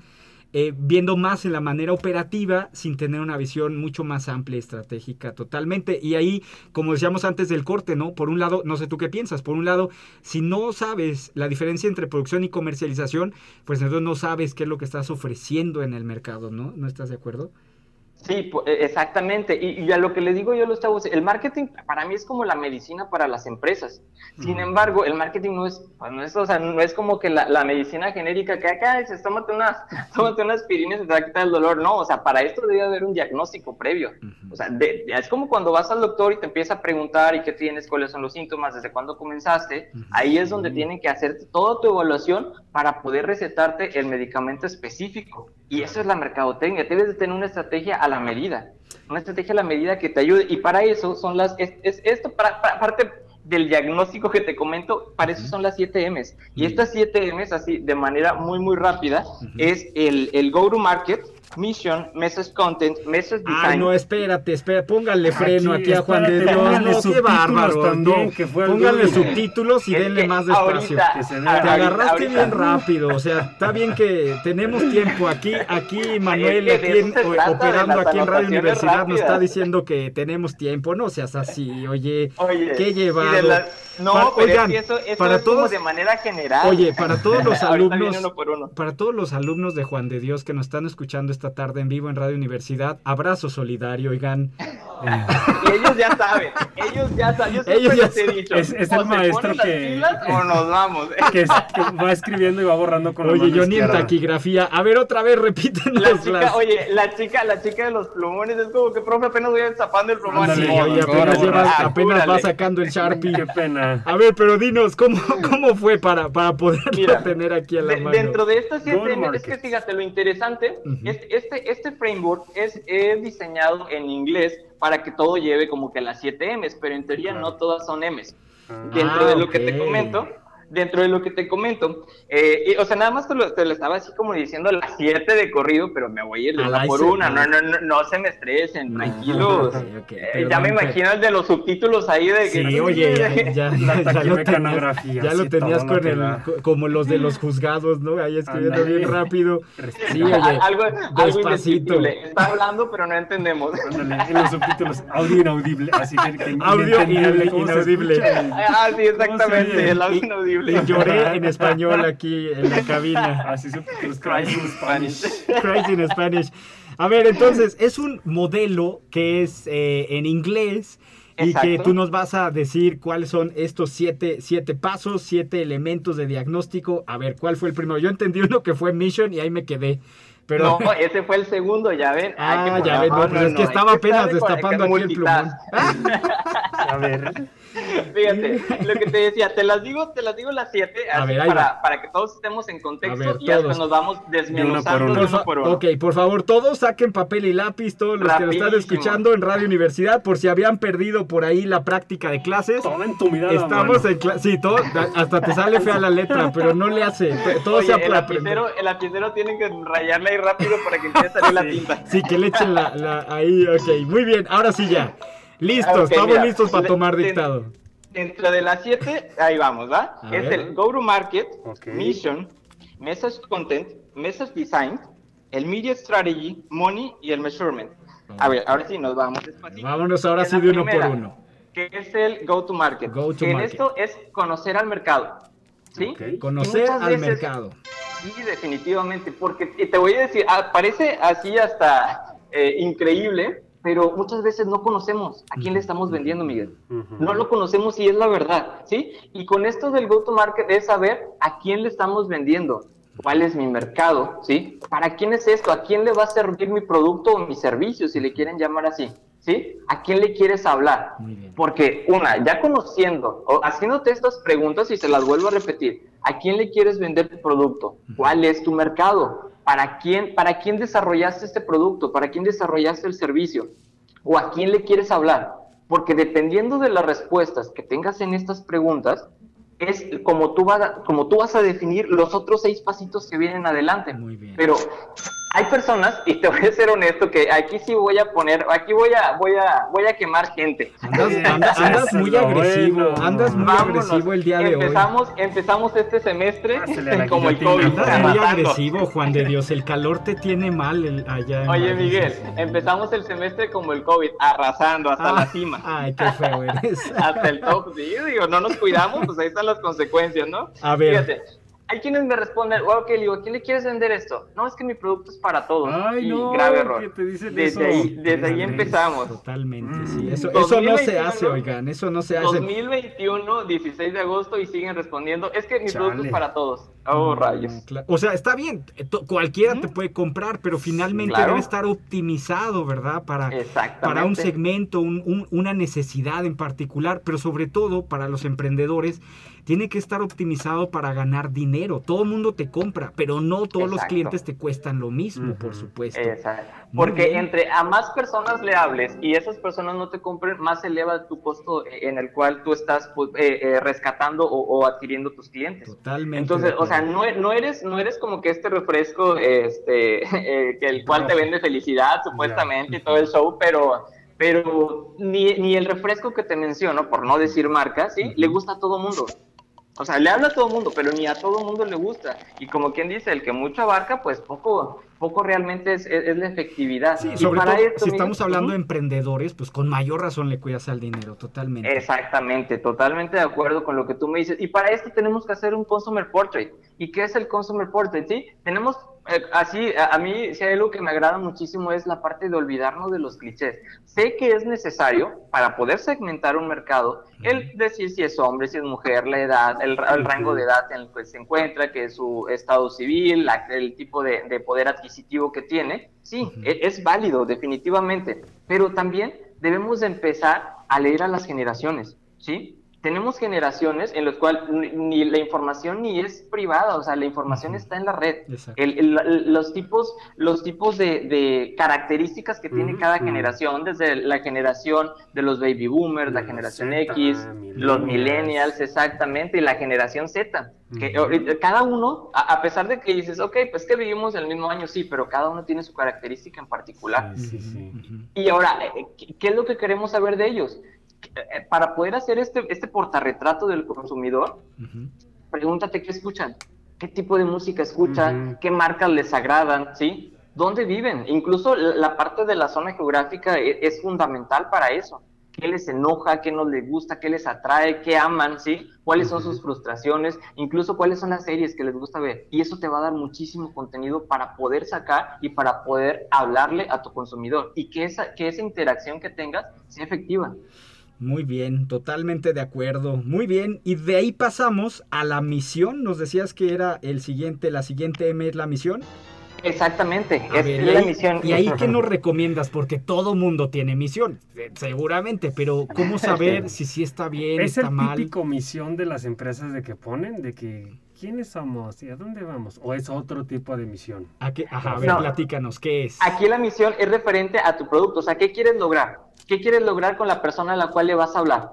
eh, viendo más en la manera operativa sin tener una visión mucho más amplia y estratégica totalmente. Y ahí, como decíamos antes del corte, ¿no? Por un lado, no sé tú qué piensas, por un lado, si no sabes la diferencia entre producción y comercialización, pues entonces no sabes qué es lo que estás ofreciendo en el mercado, ¿no? ¿No estás de acuerdo?
Sí, e- exactamente. Y, y a lo que les digo yo los chavos, el marketing para mí es como la medicina para las empresas. Sin embargo, el marketing no es, pues, no es, o sea, no es como que la, la medicina genérica que acá dices, tómate unas, tómate unas aspirinas y te va a quitar el dolor. No, o sea, para esto debe haber un diagnóstico previo. O sea, de- de- es como cuando vas al doctor y te empieza a preguntar y qué tienes, cuáles son los síntomas, desde cuándo comenzaste. Ahí es donde tienen que hacerte toda tu evaluación para poder recetarte el medicamento específico. Y eso es la mercadotecnia. Debes de tener una estrategia a la medida. Una estrategia a la medida que te ayude. Y para eso son las... Es, es- esto, para, para- parte del diagnóstico que te comento, para eso son las 7 Ms. Y estas 7 Ms, así de manera muy, muy rápida, es el, el go-to-market, mission, message content, message design.
Ay, no, espérate, espera, pónganle freno aquí, a Juan de
espérate,
Dios. No, qué
subtítulos
bárbaro.
también,
no.
que fue de-
subtítulos y
Es
denle
que
más despacio.
ahorita-
Que se
Te
ahorita-
agarraste
ahorita-
bien rápido, o sea, está bien que tenemos tiempo aquí, aquí Manuel,
Es que de
aquí en-
de
operando aquí en Radio Universidad, nos está
rápidas.
diciendo que tenemos tiempo, no seas así, oye,
Oye,
qué llevado.
la- No,
Pa-
pero
oigan,
es que eso, eso
para
es como
todos-
de manera general.
Oye, para todos los
Ahorita
alumnos,
uno uno.
para todos los alumnos de Juan de Dios que nos están escuchando esta tarde en vivo en Radio Universidad, abrazo solidario, oigan.
Y ellos ya saben, ellos ya saben. Yo
Ellos ya
les he dicho,
Es- es el maestro
ponen las
que-
pilas o nos vamos.
Que, es- que va escribiendo y va borrando con
Oye, yo ni en taquigrafía. A ver, otra vez, repítenos
La chica,
las-
oye, la chica, la chica de los plumones es como que, profe, apenas voy zapando el plumón.
Ándale,
Sí, oye, apenas, lleva-
ah,
apenas va
cúrale.
sacando el Sharpie.
Qué pena.
A ver, pero dinos, ¿cómo, cómo fue para, para poderlo
Mira,
tener aquí a la
De-
mano?
dentro de estas siete es que fíjate, lo interesante,
Ujú.
este, este, este framework es, es diseñado en inglés para que todo lleve como que las 7 Ms, pero en teoría
Claro.
no todas son Ms.
Ah.
Dentro de lo que te comento, dentro de lo que te comento, eh, y, o sea, nada más te lo, te lo estaba así como diciendo las 7 de corrido, pero me voy a ir de una por una, no, no, no, no se me estresen, tranquilos. Eh, ya me
per-
imagino el de los subtítulos ahí de que...
Sí, oye, ya, ya,
La
ya, ya lo tenías, ya lo con el, como los de los juzgados, ¿no? Ahí escribiendo bien rápido. Sí, oye,
algo, algo
despacito.
indescriptible. Está hablando, pero no entendemos.
Los subtítulos, audio inaudible, así que, que
Audio
inentendible, ¿cómo se
inaudible.
escucha?
Ah, sí, exactamente, el audio
Y- Y lloré en español aquí en la cabina.
Así subtítulos, Crying in Spanish.
Crazy in Spanish. A ver, entonces, es un modelo que es eh, en inglés y que
Exacto.
tú nos vas a decir cuáles son estos siete, siete pasos, siete elementos de diagnóstico. A ver, ¿cuál fue el primero? Yo entendí uno que fue Mission y ahí me quedé. Pero,
No, ese fue el segundo, ya ven. Que
ah,
poner-
ya ven, no, pues es que estaba apenas
con-
destapando aquí el plumón.
A ver,
Fíjate, lo que te decía, te las digo, te las digo las siete, así
ver,
para, que todos estemos en contexto
ver,
y hasta nos vamos desmenuzando
uno.
de
Por
uno por uno.
ok, por favor, todos saquen papel y lápiz, todos los que lo están escuchando en Radio Universidad, por si habían perdido por ahí la práctica de clases.
tomen tu mirada.
Estamos
mano.
en clase. Sí, todo, hasta te sale fea la letra, pero no le hace. to- Todo
Oye,
sea
el lapicero, el lapicero tiene que rayarle ahí rápido para que empiece a salir la tinta.
Sí, que le echen la, la- ahí, ok. Muy bien, ahora sí ya. Listos,
Ok,
estamos
mira,
listos para tomar dictado.
dentro de las siete, ahí vamos, ¿va?
A
es
ver.
el Go to Market. Mission, Message Content, Message Design, el Media Strategy, Money y el Measurement. A ver, ahora sí nos vamos despacito.
Vámonos ahora
En
sí de uno
primera,
por uno.
Que es el Go to Market.
Go to
que en
market.
esto es conocer al mercado. ¿Sí?
Conocer al
veces-
mercado.
Sí, definitivamente, porque y te voy a decir, ah, parece así hasta eh, increíble, pero muchas veces no conocemos a quién le estamos vendiendo, Miguel. No lo conocemos y es la verdad, ¿sí? Y con esto del go-to-market es saber a quién le estamos vendiendo, cuál es mi mercado, ¿sí? ¿Para quién es esto? ¿A quién le va a servir mi producto o mi servicio, si le quieren llamar así? ¿Sí? ¿A quién le quieres hablar? Porque, una, ya conociendo o haciéndote estas preguntas y se las vuelvo a repetir, ¿a quién le quieres vender tu producto? ¿Cuál es tu mercado? ¿Para quién, ¿Para quién desarrollaste este producto? ¿Para quién desarrollaste el servicio? ¿O a quién le quieres hablar? Porque dependiendo de las respuestas que tengas en estas preguntas, es como tú, vas a, como tú vas a definir los otros seis pasitos que vienen adelante.
Muy bien.
Pero hay personas, y te voy a ser honesto, que aquí sí voy a poner, aquí voy a, voy a, voy a quemar gente.
Andas, andas- andas muy agresivo,
bueno.
andas muy
Vámonos.
agresivo el día de hoy.
empezamos, Empezamos este semestre
Pásale a la
como el. COVID.
Andas muy agresivo, Juan de Dios. El calor te tiene mal el- allá. en
Oye,
Madrid.
Miguel, empezamos el semestre como el COVID, arrasando hasta
Ah,
la cima.
Ay, qué feo eres.
Hasta el top, sí, digo, no nos cuidamos, pues ahí están las consecuencias, ¿no?
A ver.
Fíjate, hay quienes me responden, wow, ok, le digo, ¿a quién le quieres vender esto? No, es que mi producto es para todos.
Ay,
y
no,
grave error.
que te dicen
desde
eso.
ahí, desde ahí empezamos.
Totalmente,
Mm.
sí. Eso, eso no se
2021,
hace, oigan. Eso no se hace.
2021, 16 de agosto y siguen respondiendo, es que mi producto
Chale.
es para todos. Oh, rayos.
Mm, cla- O sea, está bien, eh, cualquiera te puede comprar, pero finalmente
claro.
debe estar optimizado, ¿verdad? Para, para un segmento, un- un- una necesidad en particular, pero sobre todo para los emprendedores, tiene que estar optimizado para ganar dinero. Todo el mundo te compra, pero no todos los clientes te cuestan lo mismo, por supuesto.
Exacto. Porque
bien.
entre a más personas le hables y esas personas no te compren, más se eleva tu costo en el cual tú estás pues, eh, eh, rescatando o, o adquiriendo tus clientes.
Totalmente.
Entonces, o sea, no eres no eres como que este refresco, este, eh, que el cual te vende felicidad supuestamente y todo el show, pero pero ni, ni el refresco que te menciono, por no decir marca, sí, le gusta a todo mundo. O sea, le habla a todo mundo, pero ni a todo mundo le gusta. Y como quien dice, el que mucho abarca, pues poco, poco realmente es, es- es la efectividad.
Sí,
Y
sobre
para
todo,
esto,
si
mira,
estamos hablando de emprendedores, pues con mayor razón le cuidas al dinero, totalmente.
Exactamente, totalmente de acuerdo con lo que tú me dices. Y para esto tenemos que hacer un Consumer Portrait. ¿Y qué es el Consumer Portrait? Sí, tenemos, así, a, mí, si hay algo que me agrada muchísimo es la parte de olvidarnos de los clichés. Sé que es necesario para poder segmentar un mercado, el decir si es hombre, si es mujer, la edad, el, el rango de edad en el que se encuentra, que es su estado civil, la- el tipo de, de poder adquisitivo que tiene. Sí, e- es válido, definitivamente. Pero también debemos de empezar a leer a las generaciones, ¿sí? Tenemos generaciones en las cuales ni, la información ni es privada, o sea, la información está en la red.
Exacto.
El- el- los tipos, los tipos de, de características que tiene cada generación, desde la generación de los baby boomers, la generación
Z,
X, los
millennials.
exactamente, y la generación Z. Que cada uno, a, a pesar de que dices, ok, pues que vivimos el mismo año, sí, pero cada uno tiene su característica en particular.
Sí, sí, sí.
Ujú.
Y ahora, eh, ¿qué, qué es lo que queremos saber de ellos? Eh, Para poder hacer este, este portarretrato del consumidor, pregúntate qué escuchan, qué tipo de música escuchan, qué marcas les agradan, ¿sí? ¿Dónde viven? Incluso la parte de la zona geográfica e- es, fundamental para eso. ¿Qué les enoja? ¿Qué no les gusta? ¿Qué les atrae? ¿Qué aman? ¿Sí? ¿Cuáles son sus frustraciones? Incluso cuáles son las series que les gusta ver. Y eso te va a dar muchísimo contenido para poder sacar y para poder hablarle a tu consumidor. Y que esa, que esa interacción que tengas sea efectiva.
Muy bien, totalmente de acuerdo. Muy bien, y de ahí pasamos a la misión. Nos decías que era el siguiente, la siguiente M es la misión.
Exactamente,
A
es
ver,
la
ahí,
misión.
¿Y ahí qué nos recomiendas? Porque todo mundo tiene misión, seguramente, pero ¿cómo saber si sí está bien,
Es
está
el
mal?
típico misión de las empresas de que ponen, de que ¿quiénes somos y a dónde vamos? ¿O es otro tipo de misión?
¿A, qué? Ajá, a ver,
No.
platícanos, ¿qué es?
Aquí la misión es referente a tu producto, o sea, ¿qué quieres lograr? ¿Qué quieres lograr con la persona a la cual le vas a hablar?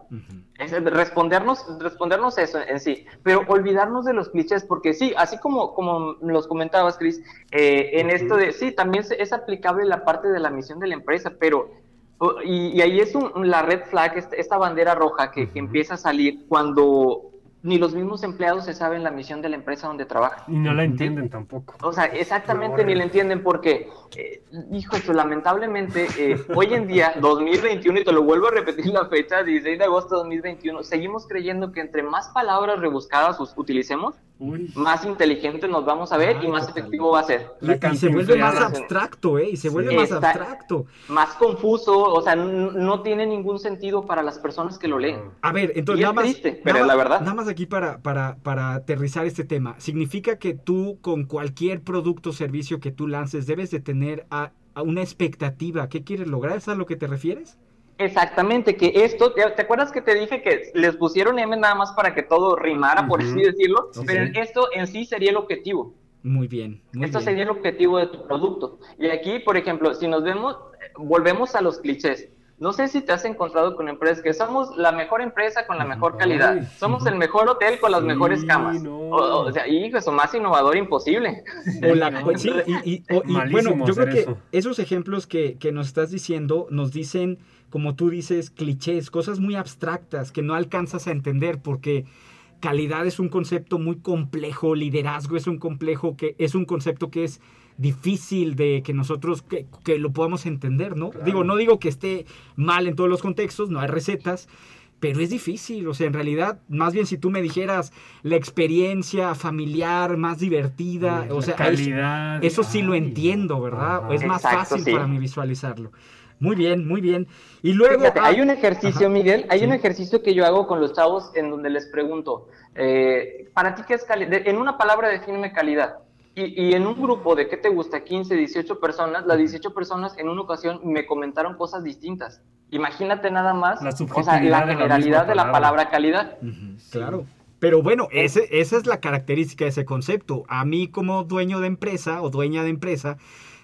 Es respondernos, respondernos eso en sí, pero olvidarnos de los clichés, porque sí, así como, como los comentabas, Chris, eh, en esto de, sí, también es aplicable la parte de la misión de la empresa, pero O- Y, y ahí es un- la red flag, esta, esta bandera roja que, que empieza a salir cuando ni los mismos empleados se saben la misión de la empresa donde trabajan.
Y no la entienden tampoco.
O sea, exactamente ni le entienden porque, eh, hijo, eso, lamentablemente, eh, hoy en día, 2021, y te lo vuelvo a repetir la fecha, 16 de agosto de 2021, seguimos creyendo que entre más palabras rebuscadas us- utilicemos,
Uy,
más inteligentes nos vamos a ver y más efectivo va a ser.
La
Y, y se vuelve más abstracto, ¿eh? Y se vuelve
Sí.
más
Está-
abstracto.
Más confuso, o sea, no tiene ningún sentido para las personas que lo leen.
A ver, entonces
Y es
nada más,
triste,
nada
pero
más-
la verdad.
nada más aquí para, para, para aterrizar este tema. Significa que tú con cualquier producto o servicio que tú lances debes de tener a, a una expectativa. ¿Qué quieres lograr? ¿Es a lo que te refieres?
Exactamente, que esto, ¿te acuerdas que te dije que les pusieron M nada más para que todo rimara, por
Ujú.
así decirlo?
Ok.
Pero esto en sí sería el objetivo.
Muy bien, muy
Esto
bien.
sería el objetivo de tu producto. Y aquí, por ejemplo, si nos vemos, volvemos a los clichés. No sé si te has encontrado con empresas que somos la mejor empresa con la mejor calidad. Somos el mejor hotel con las
Sí,
mejores camas.
no.
O, o sea, hijo, eso más innovador imposible.
La-
no.
sí, y, y- o- y bueno, yo creo
hacer
que
eso.
esos ejemplos que, que nos estás diciendo nos dicen, como tú dices, clichés, cosas muy abstractas que no alcanzas a entender porque calidad es un concepto muy complejo, liderazgo es un complejo que es un concepto que es difícil de que nosotros que, que lo podamos entender, ¿no?
Claro.
Digo, no digo que esté mal en todos los contextos, no hay recetas, pero es difícil, o sea, en realidad, más bien si tú me dijeras la experiencia familiar más divertida, o sea,
calidad.
eso sí lo entiendo, ¿verdad?
ajá.
Es más
Exacto,
fácil
sí.
para mí visualizarlo. Muy bien, muy bien. Y luego...
Fíjate,
ah,
hay un ejercicio,
ajá.
Miguel, hay
Sí.
un ejercicio que yo hago con los chavos en donde les pregunto, eh, ¿para ti qué es calidad? En una palabra defíneme calidad. Y, y en un grupo de, ¿qué te gusta? 15, 18 personas, las 18 personas en una ocasión me comentaron cosas distintas. Imagínate nada más,
La
o sea, la
de la
generalidad de la
palabra.
calidad.
Claro. Pero bueno, ese, esa es la característica de ese concepto. A mí como dueño de empresa o dueña de empresa,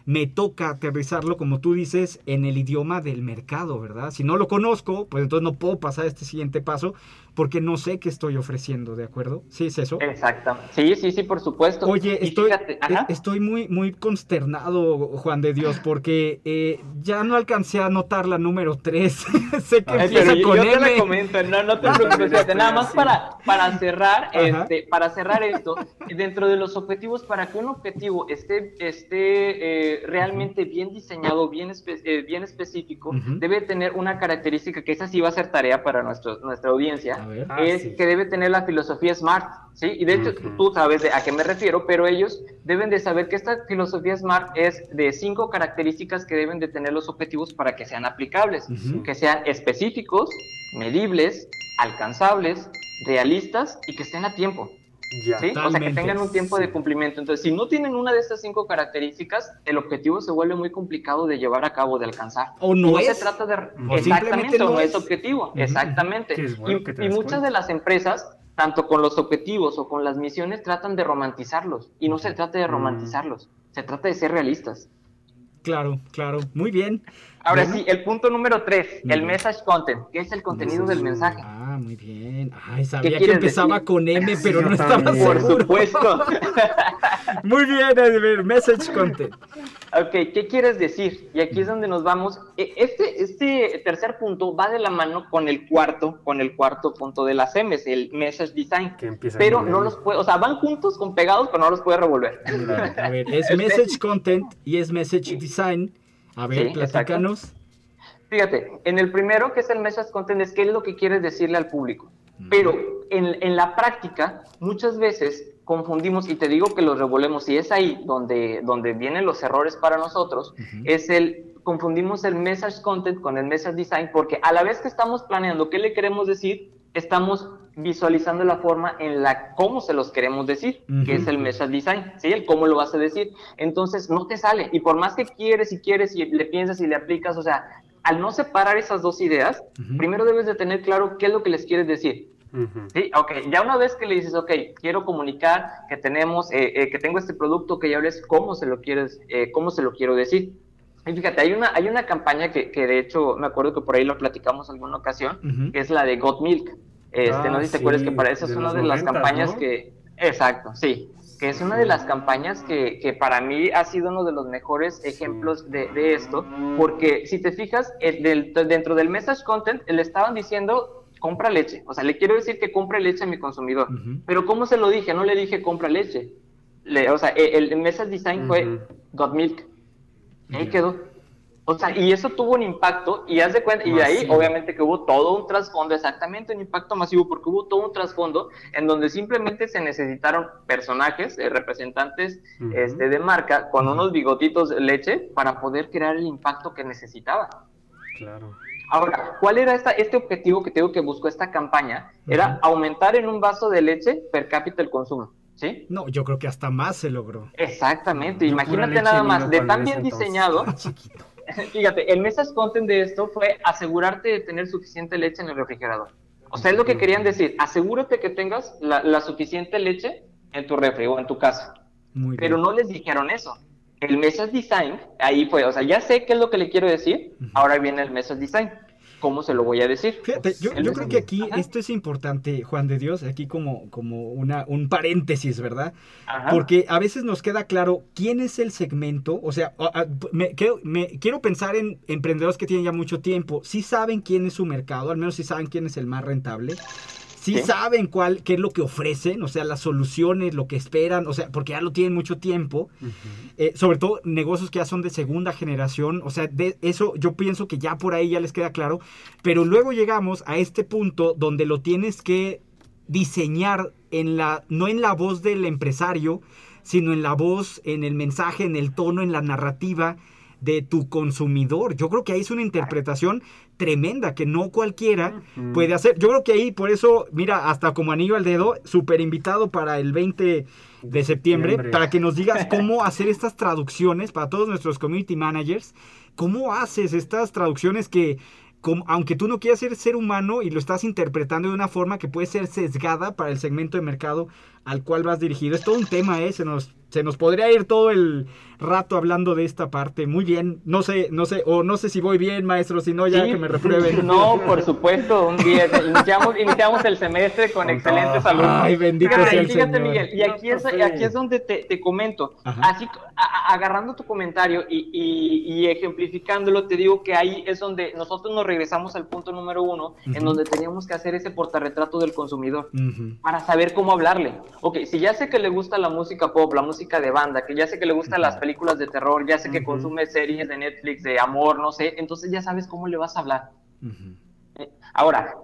me toca aterrizarlo, como tú dices, en el idioma del mercado, ¿verdad? Si no lo conozco, pues entonces no puedo pasar este siguiente paso porque no sé qué estoy ofreciendo, ¿de acuerdo? ¿Sí es eso?
Exactamente. Sí, sí, sí, por supuesto.
Oye, estoy, e- estoy muy, muy consternado, Juan de Dios, porque eh, ya no alcancé a anotar la número 3. sé que
Ay,
empieza
pero
con
yo te
M.
la comento, no, no te preocupes,
estoy
nada más para, para cerrar, este, para cerrar esto, dentro de los objetivos, para que un objetivo esté, esté eh, realmente bien diseñado, bien, espe- eh, bien específico, debe tener una característica que esa sí va a ser tarea para nuestro, nuestra audiencia,
Ah,
es
sí.
que debe tener la filosofía SMART, ¿sí? Y de hecho tú sabes de a qué me refiero, pero ellos deben de saber que esta filosofía SMART es de cinco características que deben de tener los objetivos para que sean aplicables, que sean específicos, medibles, alcanzables, realistas y que estén a tiempo.
Ya.
¿sí? O sea, que tengan un tiempo de cumplimiento. Entonces, si no tienen una de estas cinco características, el objetivo se vuelve muy complicado de llevar a cabo, de alcanzar.
O no es.
se trata de...
O
Exactamente,
no
no es
es.
objetivo. Exactamente.
Bueno
y muchas de las empresas, tanto con los objetivos o con las misiones, tratan de romantizarlos. Y no se trata de
Mm.
romantizarlos, se trata de ser realistas.
Claro, claro. Muy bien.
Ahora
Bueno.
sí, el punto número tres,
Muy
el
bien.
message content, que es el contenido del mensaje.
Ah, muy bien. Ay, sabía que empezaba
decir?
con M, pero no estaba
también.
Por
seguro.
supuesto.
Muy bien, Edver. Message content.
Ok, ¿qué quieres decir? Y aquí es donde nos vamos. E- Este, este tercer punto va de la mano con el cuarto, con el cuarto punto de las M's, el message design.
Que
Pero no los puede, o sea, van juntos con pegados, pero no los puede revolver.
A ver, es message content y es message design. A ver,
Sí,
platícanos.
Fíjate, en el primero que es el message content es qué es lo que quieres decirle al público. Pero en, en la práctica, muchas veces confundimos, y te digo que los revolvemos, y es ahí donde, donde vienen los errores para nosotros,
Ujú.
es el, confundimos el message content con el message design, porque a la vez que estamos planeando qué le queremos decir, estamos visualizando la forma en la cómo se los queremos decir, que es el message design, ¿sí? El cómo lo vas a decir. Entonces, no te sale. Y por más que quieres y quieres y le piensas y le aplicas, o sea, al no separar esas dos ideas,
Ujú.
primero debes de tener claro qué es lo que les quieres decir. Sí, ok, ya una vez que le dices, ok, quiero comunicar que tenemos, eh, eh, que tengo este producto, que ya hables cómo se lo quieres, eh, cómo se lo quiero decir. Y fíjate, hay una, hay una campaña que, que de hecho me acuerdo que por ahí lo platicamos alguna ocasión,
Ujú.
que es la de Got Milk. Este,
Ah,
no sé si te
sí,
acuerdas que para eso es una de las
90s,
campañas
¿no?
que... Exacto, sí. que es una de las campañas que, que para mí ha sido uno de los mejores ejemplos de, de esto, porque si te fijas, el del- dentro del message content le estaban diciendo compra leche, o sea, le quiero decir que compre leche a mi consumidor, pero ¿cómo se lo dije? No le dije compra leche, Le- o sea, el, el message design fue got milk, y ahí quedó. O sea, y eso tuvo un impacto, y haz de cuenta, y ahí obviamente que hubo todo un trasfondo, exactamente un impacto masivo, porque hubo todo un trasfondo en donde simplemente se necesitaron personajes, eh, representantes este, de marca, con unos bigotitos de leche para poder crear el impacto que necesitaba.
Claro.
Ahora, ¿cuál era esta, este objetivo que tengo que buscó esta campaña? Era aumentar en un vaso de leche per cápita el consumo, ¿sí?
No, yo creo que hasta más se logró.
Exactamente, imagínate nada más, de tan bien diseñado, fíjate, el message content de esto fue asegurarte de tener suficiente leche en el refrigerador. O sea, es lo que querían decir, asegúrate que tengas la, la suficiente leche en tu refri o en tu casa.
Muy
Pero no les dijeron eso. El message design, ahí fue, o sea, ya sé qué es lo que le quiero decir, ahora viene el message design. ¿Cómo se lo voy a decir?
Fíjate, yo, creo que aquí
Ajá.
esto es importante, Juan de Dios, aquí como, como una, un paréntesis, ¿verdad?
Ajá.
Porque a veces nos queda claro quién es el segmento, o sea, me, quiero, me- quiero pensar en emprendedores que tienen ya mucho tiempo, sí saben quién es su mercado, al menos sí saben quién es el más rentable, sí,
Sí.
saben cuál, qué es lo que ofrecen, o sea, las soluciones, lo que esperan, o sea, porque ya lo tienen mucho tiempo, eh, sobre todo negocios que ya son de segunda generación, o sea, de eso yo pienso que ya por ahí ya les queda claro, pero luego llegamos a este punto donde lo tienes que diseñar en la, no en la voz del empresario, sino en la voz, en el mensaje, en el tono, en la narrativa de tu consumidor. Yo creo que ahí es una interpretación tremenda que no cualquiera puede hacer. Yo creo que ahí, por eso, mira, hasta como anillo al dedo, súper invitado para el 20 de septiembre,
Septiembre.
para que nos digas cómo hacer estas traducciones para todos nuestros community managers. ¿Cómo haces estas traducciones que, como- aunque tú no quieras ser ser humano y lo estás interpretando de una forma que puede ser sesgada para el segmento de mercado al cual vas dirigido? Es todo un tema, ¿eh? Se nos, se nos podría ir todo el rato hablando de esta parte. Muy bien. No sé, no sé, o no sé si voy bien, maestro, si no, ya
Sí,
que me reprueben.
No, por supuesto, un 10. Iniciamos, iniciamos el semestre con excelentes alumnos.
Ay, bendito sea el
fíjate,
Señor.
Miguel, y aquí es, y aquí es donde te, te comento.
Ajá.
Así, a- agarrando tu comentario y, y- y ejemplificándolo, te digo que ahí es donde nosotros nos regresamos al punto número uno, en donde teníamos que hacer ese portarretrato del consumidor para saber cómo hablarle. Ok, si ya sé que le gusta la música pop, la música de banda, que ya sé que le gustan las películas de terror, ya sé que consume series de Netflix, de amor, no sé, entonces ya sabes cómo le vas a hablar. Eh, Ahora,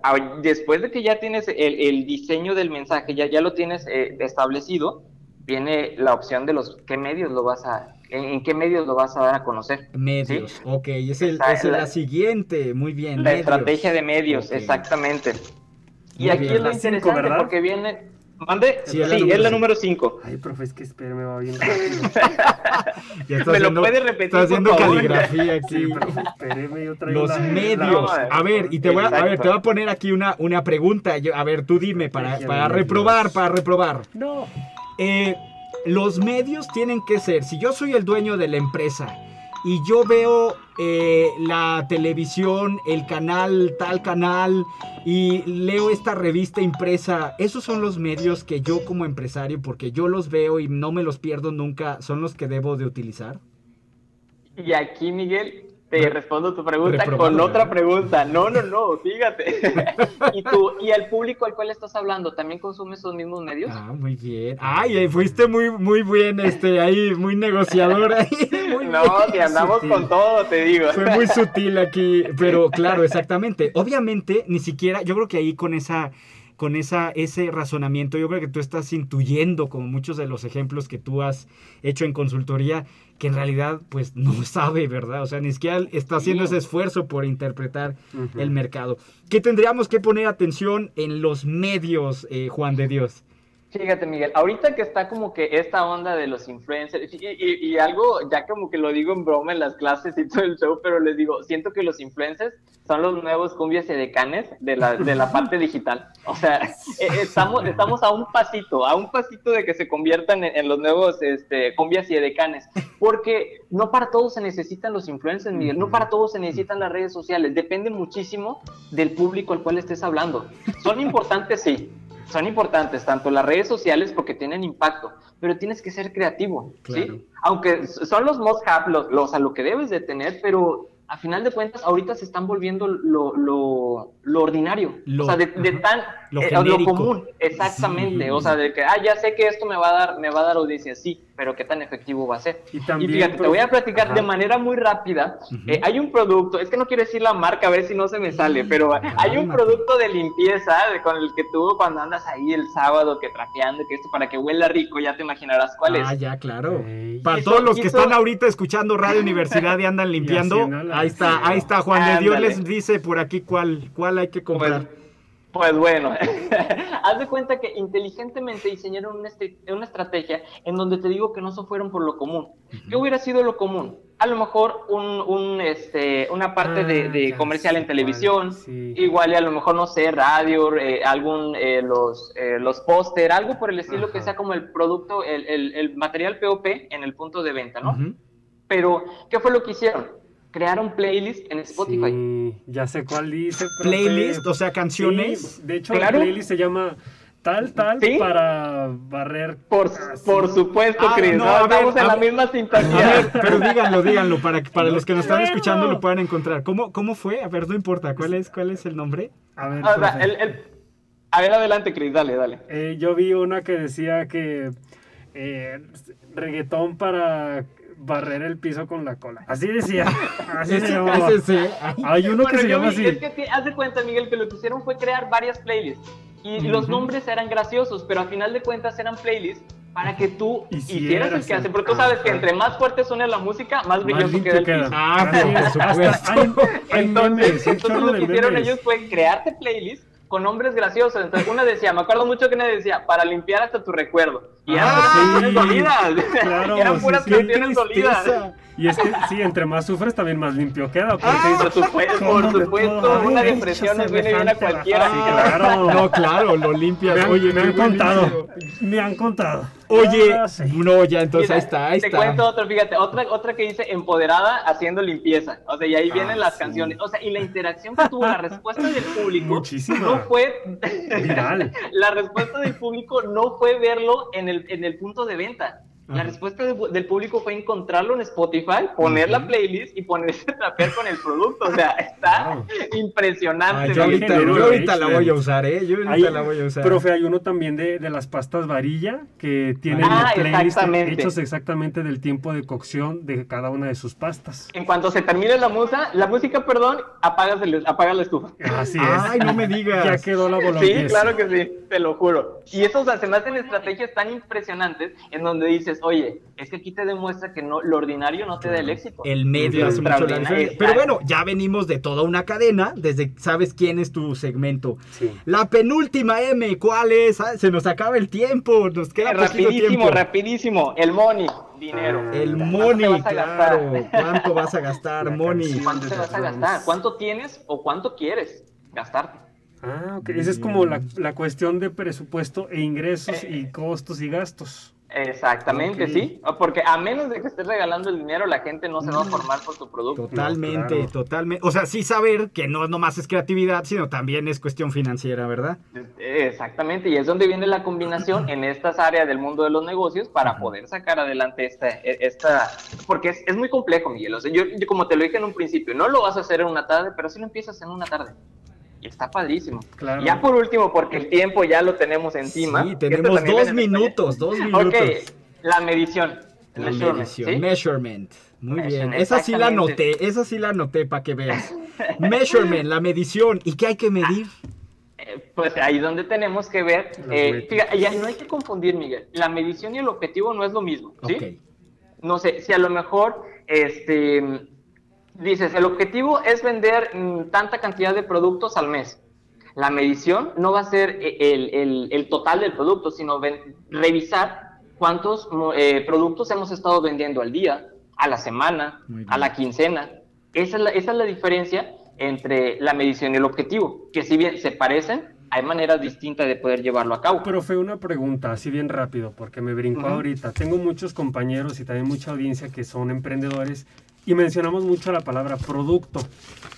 después de que ya tienes el, el diseño del mensaje, ya, ya lo tienes eh, establecido, viene la opción de los qué medios lo vas a, en, en qué medios lo vas a dar a conocer.
Medios, ok, es, el, es
es la-
la siguiente, muy bien.
La
medios.
estrategia de medios, exactamente. Y
Muy
aquí
bien.
es lo
cinco,
interesante
¿verdad?
porque viene... ¿Mande?
Sí, es la
es
número
la número 5.
Ay, profe, es que espere, me va bien rápido.
Ya está
¿Me lo puede repetir,
Está haciendo
por favor?
caligrafía aquí.
Sí, profe, espéreme, yo traigo
Los
la-
medios.
la-
A ver, y te voy a, a ver,
Exacto.
te voy a poner aquí una, una pregunta. Yo- a ver, tú dime, para, para reprobar, para reprobar.
No.
Eh, los medios tienen que ser, si yo soy el dueño de la empresa y yo veo eh, la televisión, el canal, tal canal, y leo esta revista impresa, esos son los medios que yo como empresario, porque yo los veo y no me los pierdo nunca, son los que debo de utilizar.
Y aquí, Miguel, te
Re-
respondo tu pregunta
reprobado,
con otra pregunta. No, no, no, fíjate. ¿Y tú, y el público al cual estás hablando, también consume esos mismos medios?
Ah, muy bien. Ay, fuiste muy, muy bien, este, ahí, muy negociador ahí. Muy
no,
bien.
si andamos
Sutil.
con todo, te digo.
Fue muy sutil aquí, pero claro, exactamente. Obviamente, ni siquiera, yo creo que ahí con esa, con esa, ese razonamiento, yo creo que tú estás intuyendo, como muchos de los ejemplos que tú has hecho en consultoría, que en realidad, pues, no sabe, ¿verdad? O sea, ni siquiera está haciendo ese esfuerzo por interpretar el mercado. ¿Qué tendríamos que poner atención en los medios, eh, Juan de Dios?
Fíjate, Miguel, ahorita que está como que esta onda de los influencers, y, y- y algo, ya como que lo digo en broma en las clases y todo el show, pero les digo, siento que los influencers son los nuevos cumbias y decanes de la, de la parte digital. O sea, eh, estamos, estamos a un pasito, a un pasito de que se conviertan en, en los nuevos este, cumbias y decanes, porque no para todos se necesitan los influencers, Miguel, no para todos se necesitan las redes sociales, depende muchísimo del público al cual estés hablando. Son importantes, sí, son importantes, tanto las redes sociales porque tienen impacto, pero tienes que ser creativo,
Claro.
¿sí? Aunque son los must have, los, los a lo que debes de tener, pero a final de cuentas ahorita se están volviendo lo, lo, lo ordinario,
Lo-
o sea, de, de tan
Lo
eh,
genérico.
común, exactamente,
Sí.
o sea, de que ah ya sé que esto me va a dar me va a dar audiencia, sí, pero qué tan efectivo va a ser.
Y también,
fíjate, te voy a platicar de manera muy rápida. Eh, hay un producto, es que no quiero decir la marca, a ver si no se me sale, pero hay un producto de limpieza de- con el que tú cuando andas ahí el sábado que trapeando, que esto para que huela rico, ya te imaginarás cuál es.
Ah, ya, claro.
Ey.
Para
Hizo-
todos los que están ahorita escuchando Radio Universidad y andan limpiando, ahí está, ahí está. Juan de Dios
Ándale.
les dice por aquí cuál, cuál hay que comprar.
Pues bueno, haz de cuenta que inteligentemente diseñaron una, una estrategia en donde te digo que no se fueron por lo común. ¿Qué hubiera sido lo común? A lo mejor un, un, este, una parte de,
Ah,
de comercial
sé
en televisión,
sí.
igual y a lo mejor, no sé, radio, eh, algún, eh, los, eh, los póster, algo por el estilo que sea como el producto, el, el- el material POP en el punto de venta, ¿no? Pero, ¿qué fue lo que hicieron? Crearon playlist en Spotify.
Sí, ya sé cuál dice. profe.
Playlist, o sea, canciones.
Sí, de hecho,
Claro.
el playlist se llama tal, tal,
¿Sí?
para barrer.
Por, por supuesto,
Ah,
Chris.
no,
¿no?
ver,
Estamos en
a
la
ver.
misma
A
sintonía.
ver, pero díganlo, díganlo, para, para los que nos están escuchando lo puedan encontrar. ¿Cómo, cómo fue? A ver, no importa. ¿Cuál es, cuál es el nombre?
A ver,
O sea,
profe.
el, el- A ver, adelante, Chris, dale, dale.
Eh, yo vi una que decía que eh, reggaetón para barrer el piso con la cola. Así decía. Así se
Ese,
llamaba.
ese sí.
Hay uno que
Bueno,
se
yo
llama
vi-
así.
Es que haz de cuenta, Miguel, que lo que hicieron fue crear varias playlists. Y los
Ujú.
nombres eran graciosos, pero a final de cuentas eran playlists para que tú
Hicieras
hicieras el que hace. Porque tú sabes que entre más fuerte suene la música, más brilloso queda el
queda.
piso.
Ah, por supuesto.
hay, hay
Entonces, entonces lo que hicieron ellos fue crearte playlists con nombres graciosos. Entonces una decía, me acuerdo mucho que una decía, para limpiar hasta tu recuerdo. Y eran
Ah, sí.
canciones dolidas.
Claro,
eran puras
sí.
¡Qué
canciones dolidas.
Y es que sí, entre más sufres, también más limpio queda. Porque
Ah, por supuesto,
¿cómo
por
me
supuesto,
puedo
una depresión nos viene bien a cualquiera.
Sí, claro.
No, claro, lo limpias.
Me han,
Oye,
me han contado. Me han contado.
Oye,
Ah, sí.
no, ya, entonces
Mira,
ahí está, ahí
te
está.
cuento otra, fíjate, otra, otra que dice empoderada haciendo limpieza. O sea, y ahí vienen
Ah,
las
sí.
canciones. O sea, y la interacción que tuvo la respuesta del público
Muchísima.
no fue
Viral.
la respuesta del público no fue verlo en el, en el punto de venta. La respuesta de- del público fue encontrarlo en Spotify, poner la playlist y ponerse a trapear con el producto. O sea, está
Claro.
impresionante.
Ah, yo ahorita, yo ahorita la voy a usar, ¿eh? Yo ahorita
Hay-
la voy a usar.
Profe, hay uno también de, de las pastas varilla que tienen
Ah,
playlists
exactamente.
hechos exactamente del tiempo de cocción de cada una de sus pastas.
En cuanto se termine la música, la música, perdón, apagas, el, apagas la estufa.
Así
Ay,
es.
no me digas.
Ya quedó la
Sí,
bolognese.
claro que sí, te lo juro. Y eso, o sea, se me hacen estrategias tan impresionantes en donde dices, oye, es que aquí te demuestra que no, lo ordinario no te da el éxito.
El medio hace mucho la diferencia. Pero bueno, ya venimos de toda una cadena, desde sabes quién es tu segmento.
Sí.
La penúltima M, ¿cuál es? Ah, se nos acaba el tiempo, nos queda poquito
rapidísimo,
tiempo.
rapidísimo. El money, dinero.
Ah.
El
¿Cuánto
money, claro. ¿Cuánto vas a gastar, money?
¿Cuánto te vas a gastar? ¿Cuánto tienes o cuánto quieres gastarte?
Ah, ok. Esa es como la, la cuestión de presupuesto e ingresos y costos y gastos.
Exactamente, sí. Porque a menos de que estés regalando el dinero, la gente no se va a formar por tu producto.
Totalmente,
claro.
totalmente. O sea, sí saber que no nomás es creatividad, sino también es cuestión financiera, ¿verdad?
Exactamente, y es donde viene la combinación en estas áreas del mundo de los negocios para poder sacar adelante esta, e, esta porque es, es muy complejo, Miguel. O sea, yo, yo como te lo dije en un principio, no lo vas a hacer en una tarde, pero sí lo empiezas en una tarde. Está padrísimo.
Claro.
Ya por último, porque el tiempo ya lo tenemos encima.
Sí, tenemos dos minutos, dos minutos.
Ok, la medición.
La
measurement,
medición,
¿sí?
measurement. Muy bien. Esa sí la anoté, esa sí la anoté para que veas. Measurement, la medición. ¿Y qué hay que medir?
Eh, Pues ahí es donde tenemos que ver, eh, fíjate, ya no hay que confundir, Miguel. La medición y el objetivo no es lo mismo, ¿sí? No sé, si a lo mejor, este, dices, el objetivo es vender mm, tanta cantidad de productos al mes. La medición no va a ser e- el, el- el total del producto, sino ven- revisar cuántos mo- eh, productos hemos estado vendiendo al día, a la semana, a la quincena. Esa es la, esa es la diferencia entre la medición y el objetivo, que si bien se parecen, hay maneras distintas de poder llevarlo a cabo.
Profe, una pregunta, así bien rápido, porque me brincó
Ujú.
ahorita. Tengo muchos compañeros y también mucha audiencia que son emprendedores y mencionamos mucho la palabra producto.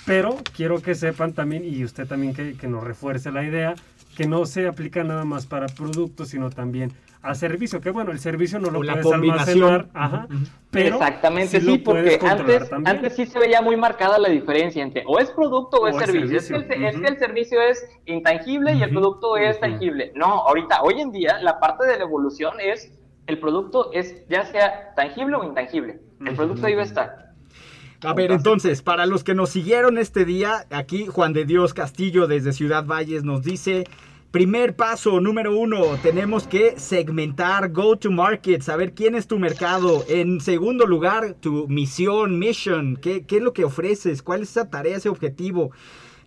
Pero quiero que sepan también, y usted también que, que nos refuerce la idea, que no se aplica nada más para productos, sino también a servicio, que bueno, el servicio no lo puedes almacenar, ajá, pero
Exactamente,
sí
porque antes, antes sí se veía muy marcada la diferencia entre o es producto o,
O
es servicio.
servicio,
Es, que el, es
ujú.
que el servicio es intangible y el producto es tangible. No, ahorita, hoy en día, la parte de la evolución es el producto es ya sea tangible o intangible. El producto ahí va a estar.
A ver, entonces, para los que nos siguieron este día, aquí Juan de Dios Castillo desde Ciudad Valles nos dice, primer paso, número uno, tenemos que segmentar, go to market, saber quién es tu mercado. En segundo lugar, tu misión, mission, qué, qué es lo que ofreces, cuál es esa tarea, ese objetivo.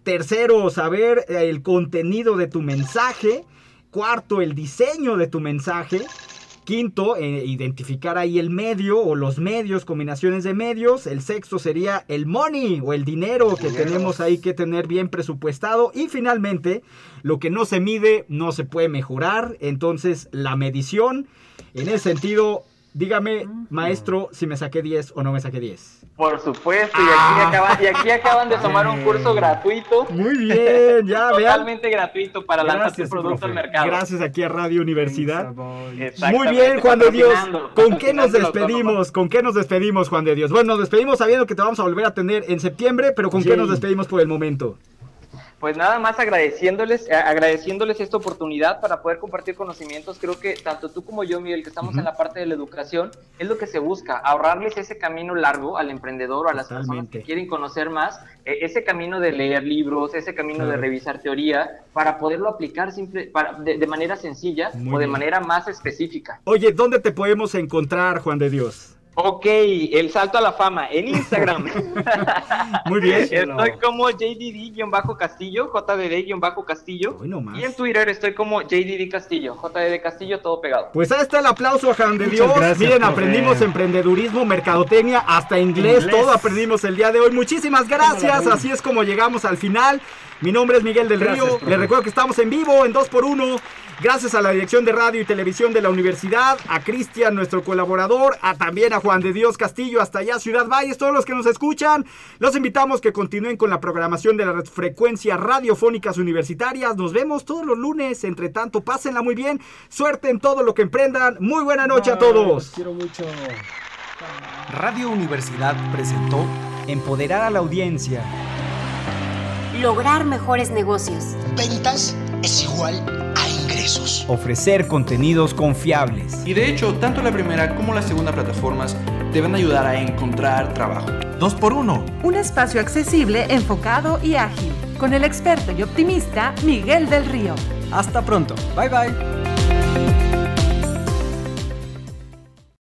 Tercero, saber eh, el contenido de tu mensaje. Cuarto, el diseño de tu mensaje. Quinto, eh, identificar ahí el medio o los medios, combinaciones de medios. El sexto sería el money o el dinero que tenemos ahí que tener bien presupuestado. Y finalmente, lo que no se mide no se puede mejorar. Entonces, la medición, en ese sentido, dígame, maestro, si me saqué 10 o no me saqué 10.
Por supuesto, y
Ah.
aquí, acaban, y aquí acaban de tomar un curso gratuito.
Muy bien, ya vean.
Totalmente gratuito para lanzar tu producto
profe.
al mercado.
Gracias aquí a Radio Universidad. Muy bien, Juan de Dios. ¿Con qué nos despedimos? ¿Con qué nos despedimos, Juan de Dios? Bueno, nos despedimos sabiendo que te vamos a volver a tener en septiembre, pero ¿con qué nos despedimos por el momento?
Pues nada más agradeciéndoles, eh, agradeciéndoles esta oportunidad para poder compartir conocimientos. Creo que tanto tú como yo, Miguel, que estamos en la parte de la educación, es lo que se busca, ahorrarles ese camino largo al emprendedor o a las personas que quieren conocer más, eh, ese camino de leer libros, ese camino de revisar teoría, para poderlo aplicar simple, para, de, de manera sencilla
Muy
o de
bien.
manera más específica.
Oye, ¿dónde te podemos encontrar, Juan de Dios?
Ok, el salto a la fama en Instagram.
Muy bien.
Estoy como JDD-Castillo, JDD-Castillo.
Hoy no más.
Y en Twitter estoy como JDD Castillo, JDD Castillo, todo pegado.
Pues ahí está el aplauso a Juan de Dios.
gracias,
Miren, aprendimos emprendedurismo, mercadotecnia, hasta inglés,
Inglés.
todo aprendimos el día de hoy. Muchísimas gracias. Así es como llegamos al final. Mi nombre es Miguel del
Gracias,
Río.
profe.
Les recuerdo que estamos en vivo en 2x1. Gracias a la Dirección de Radio y Televisión de la Universidad, a Cristian, nuestro colaborador, a también a Juan de Dios Castillo, hasta allá Ciudad Valles, todos los que nos escuchan. Los invitamos que continúen con la programación de las frecuencias radiofónicas universitarias. Nos vemos todos los lunes. Entre tanto, pásenla muy bien. Suerte en todo lo que emprendan. Muy buena noche a todos.
los quiero mucho.
Radio Universidad presentó
Empoderar a la audiencia.
Lograr mejores negocios.
Ventas es igual a ingresos.
Ofrecer contenidos confiables.
Y de hecho, tanto la primera como la segunda plataformas te van a ayudar a encontrar trabajo.
2x1.
Un espacio accesible, enfocado y ágil. Con el experto y optimista Miguel del Río.
Hasta pronto. Bye bye.